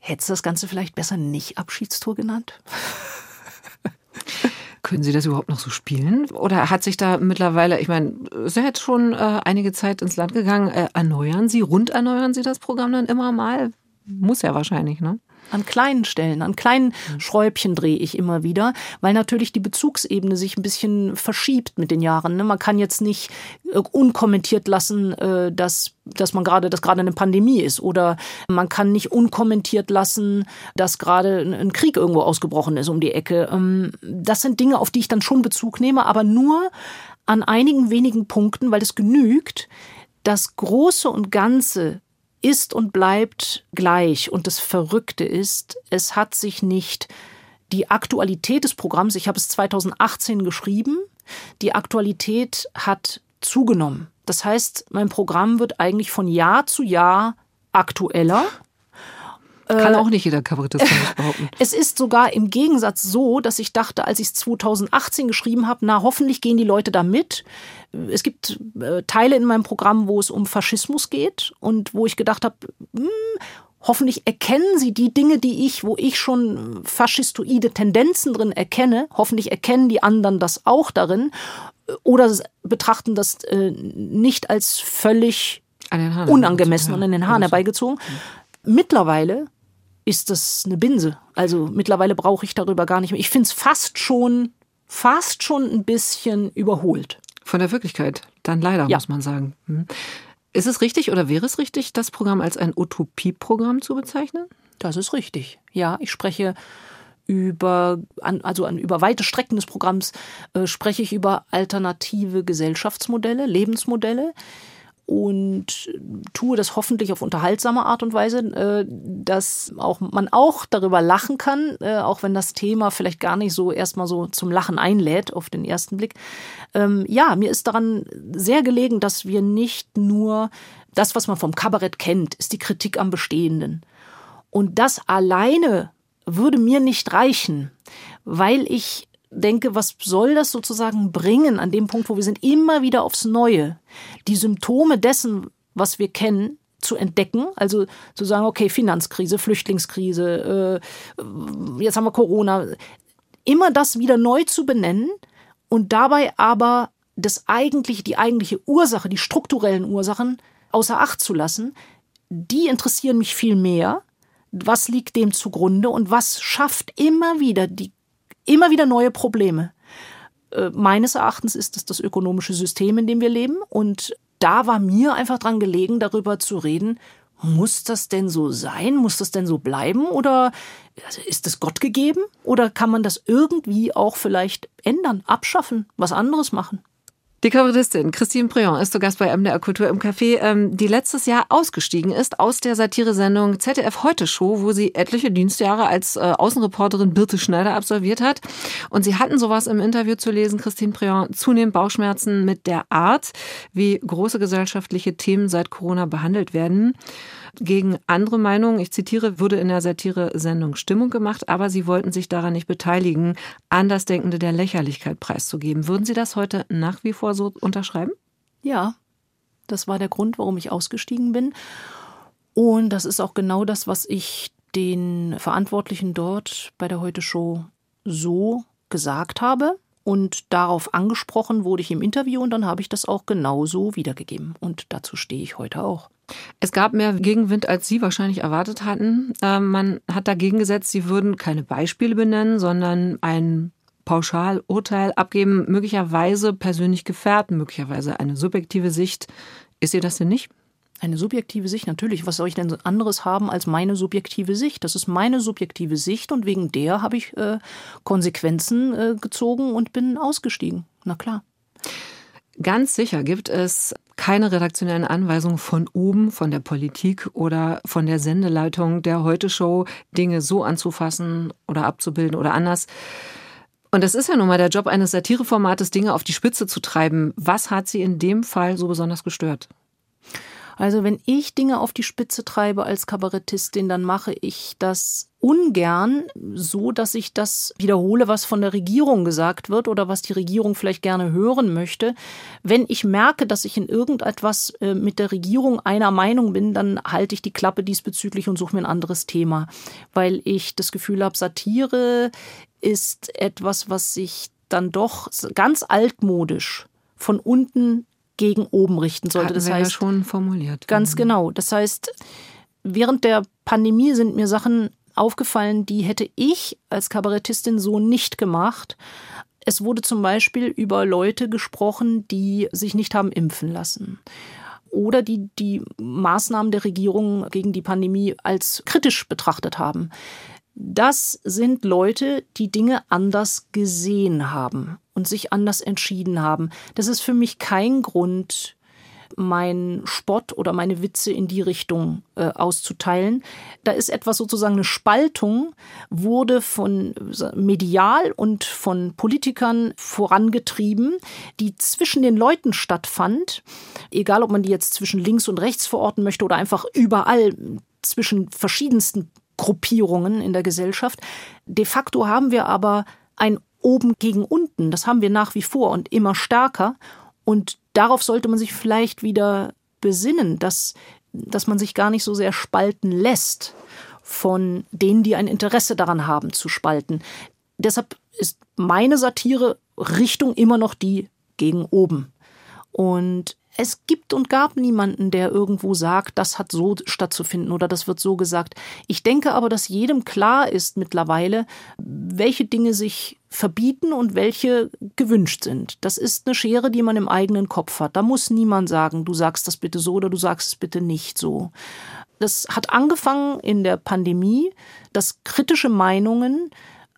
Hättest du das Ganze vielleicht besser nicht Abschiedstour genannt? [laughs] Können Sie das überhaupt noch so spielen? Oder hat sich da mittlerweile, ich meine, ja jetzt schon äh, einige Zeit ins Land gegangen, äh, erneuern Sie, rund erneuern Sie das Programm dann immer mal? Muss ja wahrscheinlich, ne? An kleinen Stellen, an kleinen mhm. Schräubchen drehe ich immer wieder, weil natürlich die Bezugsebene sich ein bisschen verschiebt mit den Jahren. Ne? Man kann jetzt nicht äh, unkommentiert lassen, äh, dass dass man gerade, dass gerade eine Pandemie ist oder man kann nicht unkommentiert lassen, dass gerade ein Krieg irgendwo ausgebrochen ist um die Ecke. Ähm, das sind Dinge, auf die ich dann schon Bezug nehme, aber nur an einigen wenigen Punkten, weil es genügt, das Große und Ganze ist und bleibt gleich. Und das Verrückte ist, es hat sich nicht die Aktualität des Programms, ich habe es 2018 geschrieben, die Aktualität hat zugenommen. Das heißt, mein Programm wird eigentlich von Jahr zu Jahr aktueller. Kann äh, auch nicht jeder Kabarettist behaupten. [laughs] Es ist sogar im Gegensatz so, dass ich dachte, als ich es 2018 geschrieben habe, na hoffentlich gehen die Leute da mit. Es gibt äh, Teile in meinem Programm, wo es um Faschismus geht und wo ich gedacht habe, hm, hoffentlich erkennen sie die Dinge, die ich, wo ich schon faschistoide Tendenzen drin erkenne, hoffentlich erkennen die anderen das auch darin oder betrachten das äh, nicht als völlig unangemessen und in den Haaren herbeigezogen. Mittlerweile ist das eine Binse. Also mittlerweile brauche ich darüber gar nicht mehr. Ich finde es fast schon, fast schon ein bisschen überholt. Von der Wirklichkeit. Dann leider, Ja. muss man sagen. Hm. Ist es richtig oder wäre es richtig, das Programm als ein Utopieprogramm zu bezeichnen? Das ist richtig. Ja, ich spreche über, also an, über weite Strecken des Programms äh, spreche ich über alternative Gesellschaftsmodelle, Lebensmodelle und tue das hoffentlich auf unterhaltsame Art und Weise, äh, dass auch man auch darüber lachen kann, äh, auch wenn das Thema vielleicht gar nicht so erstmal so zum Lachen einlädt auf den ersten Blick. Ähm, ja, mir ist daran sehr gelegen, dass wir nicht nur das, was man vom Kabarett kennt, ist die Kritik am Bestehenden. Und das alleine würde mir nicht reichen, weil ich denke, was soll das sozusagen bringen an dem Punkt, wo wir sind, immer wieder aufs Neue, die Symptome dessen, was wir kennen, zu entdecken, also zu sagen, okay, Finanzkrise, Flüchtlingskrise, äh, jetzt haben wir Corona, immer das wieder neu zu benennen und dabei aber das eigentlich, die eigentliche Ursache, die strukturellen Ursachen außer Acht zu lassen, die interessieren mich viel mehr. Was liegt dem zugrunde und was schafft immer wieder die, immer wieder neue Probleme? Äh, meines Erachtens ist es das ökonomische System, in dem wir leben. Und da war mir einfach dran gelegen, darüber zu reden, muss das denn so sein? Muss das denn so bleiben? Oder also ist es Gott gegeben? Oder kann man das irgendwie auch vielleicht ändern, abschaffen, was anderes machen? Die Kabarettistin Christine Prion ist zu Gast bei MDR Kultur im Café, ähm, die letztes Jahr ausgestiegen ist aus der Satiresendung ZDF Heute Show, wo sie etliche Dienstjahre als äh, Außenreporterin Birte Schneider absolviert hat. Und sie hatten sowas im Interview zu lesen, Christine Prion, zunehmend Bauchschmerzen mit der Art, wie große gesellschaftliche Themen seit Corona behandelt werden. Gegen andere Meinungen, ich zitiere, wurde in der Satire-Sendung Stimmung gemacht, aber sie wollten sich daran nicht beteiligen, Andersdenkende der Lächerlichkeit preiszugeben. Würden Sie das heute nach wie vor so unterschreiben? Ja, das war der Grund, warum ich ausgestiegen bin. Und das ist auch genau das, was ich den Verantwortlichen dort bei der Heute Show so gesagt habe. Und darauf angesprochen wurde ich im Interview und dann habe ich das auch genauso wiedergegeben. Und dazu stehe ich heute auch. Es gab mehr Gegenwind, als Sie wahrscheinlich erwartet hatten. Ähm, man hat dagegen gesetzt, Sie würden keine Beispiele benennen, sondern ein Pauschalurteil abgeben, möglicherweise persönlich gefährden, möglicherweise eine subjektive Sicht. Ist ihr das denn nicht? Eine subjektive Sicht, natürlich. Was soll ich denn so anderes haben als meine subjektive Sicht? Das ist meine subjektive Sicht und wegen der habe ich äh, Konsequenzen äh, gezogen und bin ausgestiegen. Na klar. Ganz sicher gibt es keine redaktionellen Anweisungen von oben, von der Politik oder von der Sendeleitung der Heute-Show, Dinge so anzufassen oder abzubilden oder anders. Und das ist ja nun mal der Job eines Satireformates, Dinge auf die Spitze zu treiben. Was hat Sie in dem Fall so besonders gestört? Also wenn ich Dinge auf die Spitze treibe als Kabarettistin, dann mache ich das ungern so, dass ich das wiederhole, was von der Regierung gesagt wird oder was die Regierung vielleicht gerne hören möchte. Wenn ich merke, dass ich in irgendetwas äh, mit der Regierung einer Meinung bin, dann halte ich die Klappe diesbezüglich und suche mir ein anderes Thema, weil ich das Gefühl habe, Satire ist etwas, was sich dann doch ganz altmodisch von unten gegen oben richten sollte. Hatten das wir heißt, ja schon formuliert. Ganz genau. Das heißt, während der Pandemie sind mir Sachen aufgefallen, die hätte ich als Kabarettistin so nicht gemacht. Es wurde zum Beispiel über Leute gesprochen, die sich nicht haben impfen lassen oder die die Maßnahmen der Regierung gegen die Pandemie als kritisch betrachtet haben. Das sind Leute, die Dinge anders gesehen haben und sich anders entschieden haben. Das ist für mich kein Grund, meinen Spott oder meine Witze in die Richtung äh, auszuteilen. Da ist etwas sozusagen eine Spaltung, wurde von medial und von Politikern vorangetrieben, die zwischen den Leuten stattfand. Egal, ob man die jetzt zwischen links und rechts verorten möchte oder einfach überall zwischen verschiedensten Gruppierungen in der Gesellschaft. De facto haben wir aber ein oben gegen unten. Das haben wir nach wie vor und immer stärker. Und darauf sollte man sich vielleicht wieder besinnen, dass, dass man sich gar nicht so sehr spalten lässt von denen, die ein Interesse daran haben, zu spalten. Deshalb ist meine Satire Richtung immer noch die gegen oben. Und es gibt und gab niemanden, der irgendwo sagt, das hat so stattzufinden oder das wird so gesagt. Ich denke aber, dass jedem klar ist mittlerweile, welche Dinge sich verbieten und welche gewünscht sind. Das ist eine Schere, die man im eigenen Kopf hat. Da muss niemand sagen, du sagst das bitte so oder du sagst es bitte nicht so. Das hat angefangen in der Pandemie, dass kritische Meinungen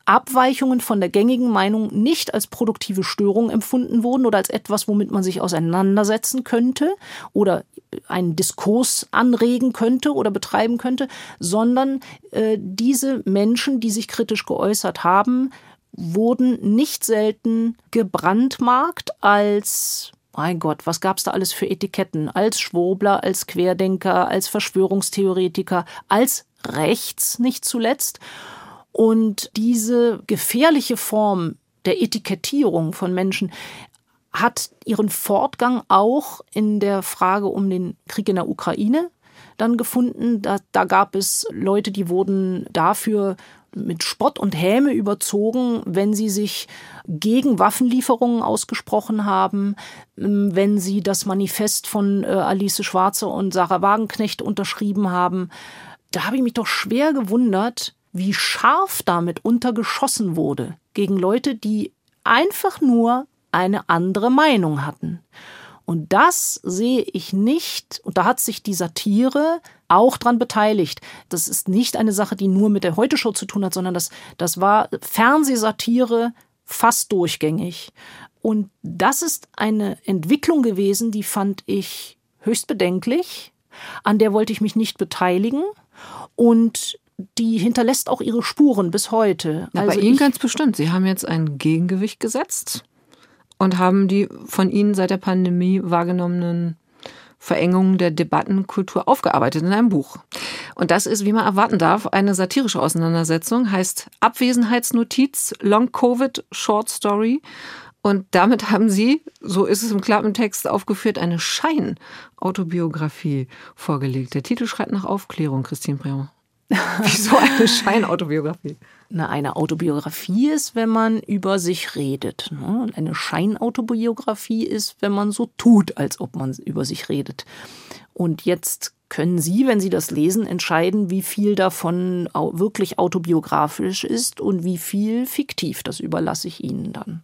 Abweichungen von der gängigen Meinung nicht als produktive Störung empfunden wurden oder als etwas, womit man sich auseinandersetzen könnte oder einen Diskurs anregen könnte oder betreiben könnte, sondern äh, diese Menschen, die sich kritisch geäußert haben, wurden nicht selten gebrandmarkt als mein Gott, was gab's da alles für Etiketten? Als Schwurbler, als Querdenker, als Verschwörungstheoretiker, als rechts nicht zuletzt. Und diese gefährliche Form der Etikettierung von Menschen hat ihren Fortgang auch in der Frage um den Krieg in der Ukraine dann gefunden. Da, da gab es Leute, die wurden dafür mit Spott und Häme überzogen, wenn sie sich gegen Waffenlieferungen ausgesprochen haben, wenn sie das Manifest von äh, Alice Schwarze und Sarah Wagenknecht unterschrieben haben. Da habe ich mich doch schwer gewundert, wie scharf damit untergeschossen wurde gegen Leute, die einfach nur eine andere Meinung hatten. Und das sehe ich nicht, und da hat sich die Satire auch dran beteiligt. Das ist nicht eine Sache, die nur mit der Heute-Show zu tun hat, sondern das, das war Fernsehsatire fast durchgängig. Und das ist eine Entwicklung gewesen, die fand ich höchst bedenklich. An der wollte ich mich nicht beteiligen. Und die hinterlässt auch ihre Spuren bis heute. Na, also bei Ihnen ganz bestimmt. Sie haben jetzt ein Gegengewicht gesetzt und haben die von Ihnen seit der Pandemie wahrgenommenen Verengungen der Debattenkultur aufgearbeitet in einem Buch. Und das ist, wie man erwarten darf, eine satirische Auseinandersetzung, heißt Abwesenheitsnotiz, Long Covid Short Story. Und damit haben Sie, so ist es im Klappentext aufgeführt, eine Scheinautobiografie vorgelegt. Der Titel schreit nach Aufklärung, Christine Briand. [laughs] Wieso eine Scheinautobiografie? Na, eine Autobiografie ist, wenn man über sich redet. Ne? Und eine Scheinautobiografie ist, wenn man so tut, als ob man über sich redet. Und jetzt können Sie, wenn Sie das lesen, entscheiden, wie viel davon wirklich autobiografisch ist und wie viel fiktiv. Das überlasse ich Ihnen dann.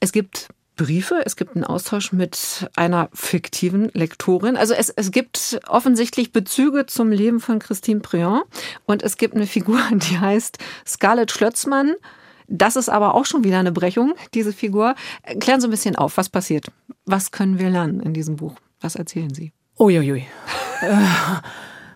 Es gibt Briefe, es gibt einen Austausch mit einer fiktiven Lektorin. Also es, es gibt offensichtlich Bezüge zum Leben von Christine Prion und es gibt eine Figur, [laughs] die heißt Scarlett Schlötzmann. Das ist aber auch schon wieder eine Brechung, diese Figur. Klären Sie ein bisschen auf, was passiert. Was können wir lernen in diesem Buch? Was erzählen Sie? Uiuiui. Äh,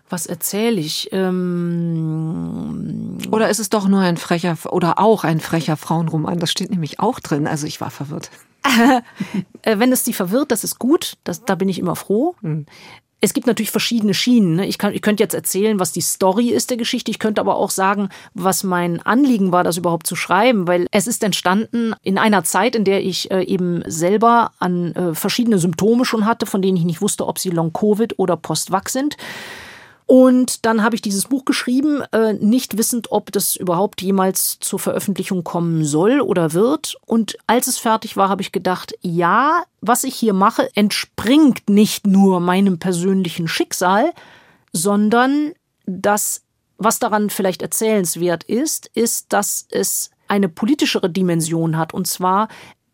was erzähle ich? Ähm oder ist es doch nur ein frecher oder auch ein frecher Frauenroman? Das steht nämlich auch drin. Also ich war verwirrt. Äh, wenn es die verwirrt, das ist gut. Das, da bin ich immer froh. Mhm. Es gibt natürlich verschiedene Schienen. Ne? Ich, kann, ich könnte jetzt erzählen, was die Story ist der Geschichte. Ich könnte aber auch sagen, was mein Anliegen war, das überhaupt zu schreiben, weil es ist entstanden in einer Zeit, in der ich äh, eben selber an äh, verschiedene Symptome schon hatte, von denen ich nicht wusste, ob sie Long-Covid oder Post-Vac sind. Und dann habe ich dieses Buch geschrieben, äh, nicht wissend, ob das überhaupt jemals zur Veröffentlichung kommen soll oder wird. Und als es fertig war, habe ich gedacht, ja, was ich hier mache, entspringt nicht nur meinem persönlichen Schicksal, sondern das, was daran vielleicht erzählenswert ist, ist, dass es eine politischere Dimension hat. Und zwar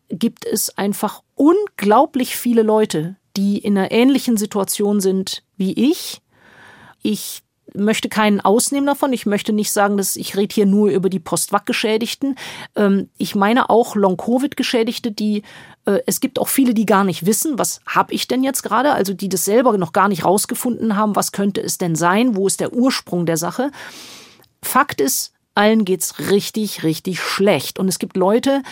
gibt es einfach unglaublich viele Leute, die in einer ähnlichen Situation sind wie ich, ich möchte keinen ausnehmen davon. Ich möchte nicht sagen, dass ich rede hier nur über die Postwag-Geschädigten. Ähm, ich meine auch Long-Covid-Geschädigte, die äh, es gibt auch viele, die gar nicht wissen, was habe ich denn jetzt gerade, also die das selber noch gar nicht rausgefunden haben, was könnte es denn sein, wo ist der Ursprung der Sache. Fakt ist, allen geht's richtig, richtig schlecht. Und es gibt Leute,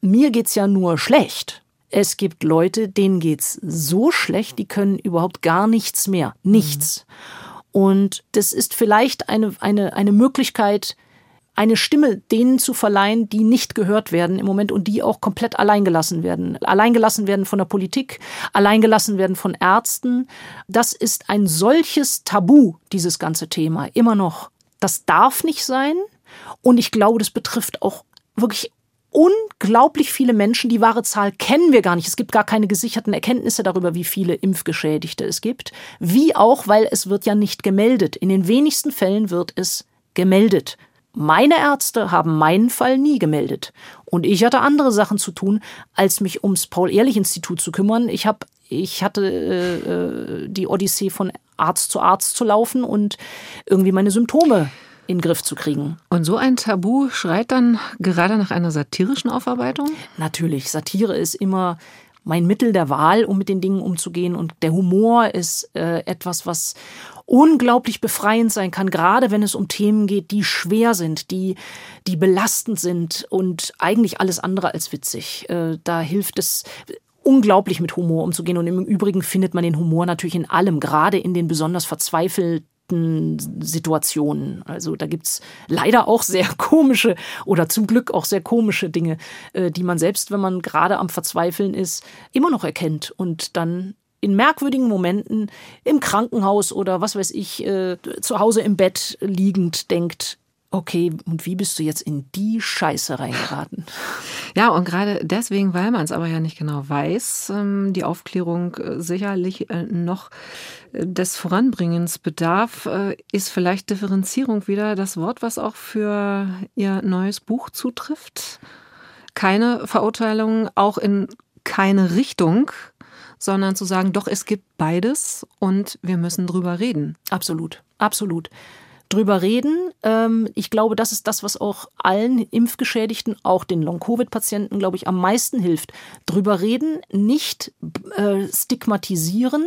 mir geht's ja nur schlecht. Es gibt Leute, denen geht's so schlecht, die können überhaupt gar nichts mehr. Nichts. Mhm. Und das ist vielleicht eine, eine, eine Möglichkeit, eine Stimme denen zu verleihen, die nicht gehört werden im Moment und die auch komplett alleingelassen werden. Alleingelassen werden von der Politik, alleingelassen werden von Ärzten. Das ist ein solches Tabu, dieses ganze Thema, immer noch. Das darf nicht sein. Und ich glaube, das betrifft auch wirklich unglaublich viele Menschen. Die wahre Zahl kennen wir gar nicht. Es gibt gar keine gesicherten Erkenntnisse darüber, wie viele Impfgeschädigte es gibt. Wie auch, weil es wird ja nicht gemeldet. In den wenigsten Fällen wird es gemeldet. Meine Ärzte haben meinen Fall nie gemeldet. Und ich hatte andere Sachen zu tun, als mich ums Paul-Ehrlich-Institut zu kümmern. Ich habe ich hatte äh, äh, die Odyssee von Arzt zu Arzt zu laufen und irgendwie meine Symptome in den Griff zu kriegen. Und so ein Tabu schreit dann gerade nach einer satirischen Aufarbeitung? Natürlich, Satire ist immer mein Mittel der Wahl, um mit den Dingen umzugehen. Und der Humor ist äh, etwas, was unglaublich befreiend sein kann, gerade wenn es um Themen geht, die schwer sind, die, die belastend sind und eigentlich alles andere als witzig. Äh, da hilft es unglaublich mit Humor umzugehen. Und im Übrigen findet man den Humor natürlich in allem, gerade in den besonders verzweifelten Situationen. Also da gibt's leider auch sehr [laughs] komische oder zum Glück auch sehr komische Dinge, äh, die man selbst, wenn man gerade am Verzweifeln ist, immer noch erkennt und dann in merkwürdigen Momenten im Krankenhaus oder was weiß ich, äh, zu Hause im Bett liegend denkt, okay, und wie bist du jetzt in die Scheiße reingeraten? Ja, und gerade deswegen, weil man es aber ja nicht genau weiß, ähm, die Aufklärung äh, sicherlich äh, noch äh, des Voranbringens bedarf, ist vielleicht Differenzierung wieder das Wort, was auch für Ihr neues Buch zutrifft. Keine Verurteilung, auch in keine Richtung, sondern zu sagen, doch, es gibt beides und wir müssen drüber reden. Absolut, absolut drüber reden. Ähm, ich glaube, das ist das, was auch allen Impfgeschädigten, auch den Long-Covid-Patienten, glaube ich, am meisten hilft. Drüber reden, nicht äh, stigmatisieren,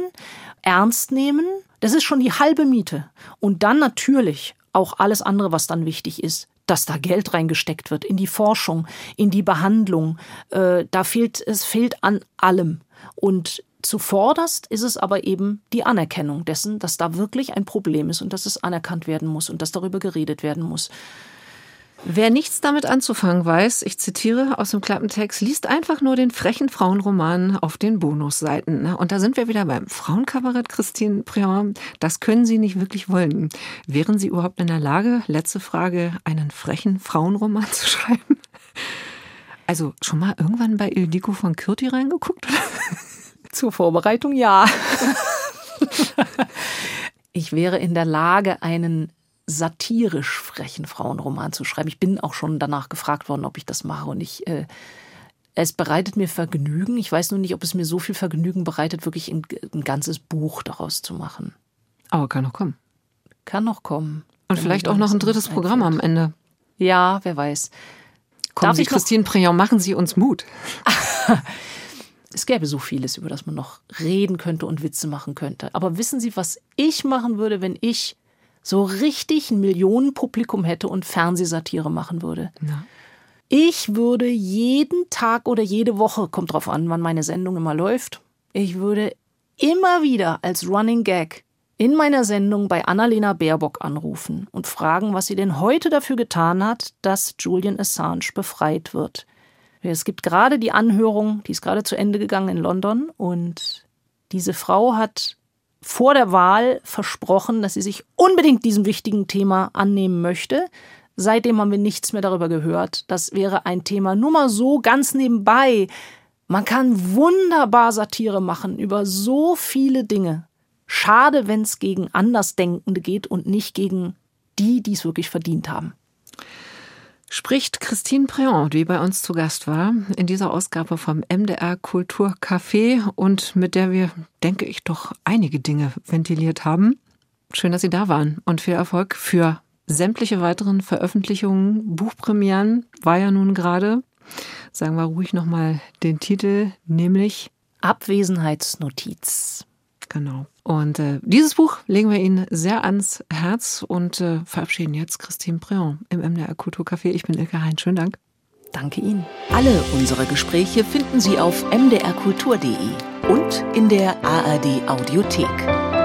ernst nehmen. Das ist schon die halbe Miete. Und dann natürlich auch alles andere, was dann wichtig ist dass da Geld reingesteckt wird in die Forschung, in die Behandlung. Äh, da fehlt es fehlt an allem. Und Zuvorderst ist es aber eben die Anerkennung dessen, dass da wirklich ein Problem ist und dass es anerkannt werden muss und dass darüber geredet werden muss. Wer nichts damit anzufangen weiß, ich zitiere aus dem Klappentext, liest einfach nur den frechen Frauenroman auf den Bonusseiten. Und da sind wir wieder beim Frauenkabarett, Christine Prion. Das können Sie nicht wirklich wollen. Wären Sie überhaupt in der Lage, letzte Frage, einen frechen Frauenroman zu schreiben? Also schon mal irgendwann bei Ildiko von Kürti reingeguckt? Zur Vorbereitung ja. [laughs] ich wäre in der Lage, einen satirisch frechen Frauenroman zu schreiben. Ich bin auch schon danach gefragt worden, ob ich das mache. Und ich, äh, es bereitet mir Vergnügen. Ich weiß nur nicht, ob es mir so viel Vergnügen bereitet, wirklich ein, ein ganzes Buch daraus zu machen. Aber kann noch kommen. Kann noch kommen. Und vielleicht auch noch ein drittes Programm am Ende. Ja, wer weiß. Kommen Darf Sie, Christine Prion, machen Sie uns Mut. [laughs] Es gäbe so vieles, über das man noch reden könnte und Witze machen könnte. Aber wissen Sie, was ich machen würde, wenn ich so richtig ein Millionenpublikum hätte und Fernsehsatire machen würde? Ja. Ich würde jeden Tag oder jede Woche, kommt drauf an, wann meine Sendung immer läuft, ich würde immer wieder als Running Gag in meiner Sendung bei Annalena Baerbock anrufen und fragen, was sie denn heute dafür getan hat, dass Julian Assange befreit wird. Es gibt gerade die Anhörung, die ist gerade zu Ende gegangen in London und diese Frau hat vor der Wahl versprochen, dass sie sich unbedingt diesem wichtigen Thema annehmen möchte. Seitdem haben wir nichts mehr darüber gehört. Das wäre ein Thema nur mal so ganz nebenbei. Man kann wunderbar Satire machen über so viele Dinge. Schade, wenn es gegen Andersdenkende geht und nicht gegen die, die es wirklich verdient haben spricht Christine Préant, die bei uns zu Gast war, in dieser Ausgabe vom MDR Kulturcafé und mit der wir, denke ich, doch einige Dinge ventiliert haben. Schön, dass Sie da waren und viel Erfolg für sämtliche weiteren Veröffentlichungen, Buchpremieren war ja nun gerade. Sagen wir ruhig nochmal den Titel, nämlich Abwesenheitsnotiz. Genau. Und äh, dieses Buch legen wir Ihnen sehr ans Herz und äh, verabschieden jetzt Christine Breon im MDR Kulturcafé. Ich bin Ilka Hein. Schönen Dank. Danke Ihnen. Alle unsere Gespräche finden Sie auf mdrkultur.de und in der ARD Audiothek.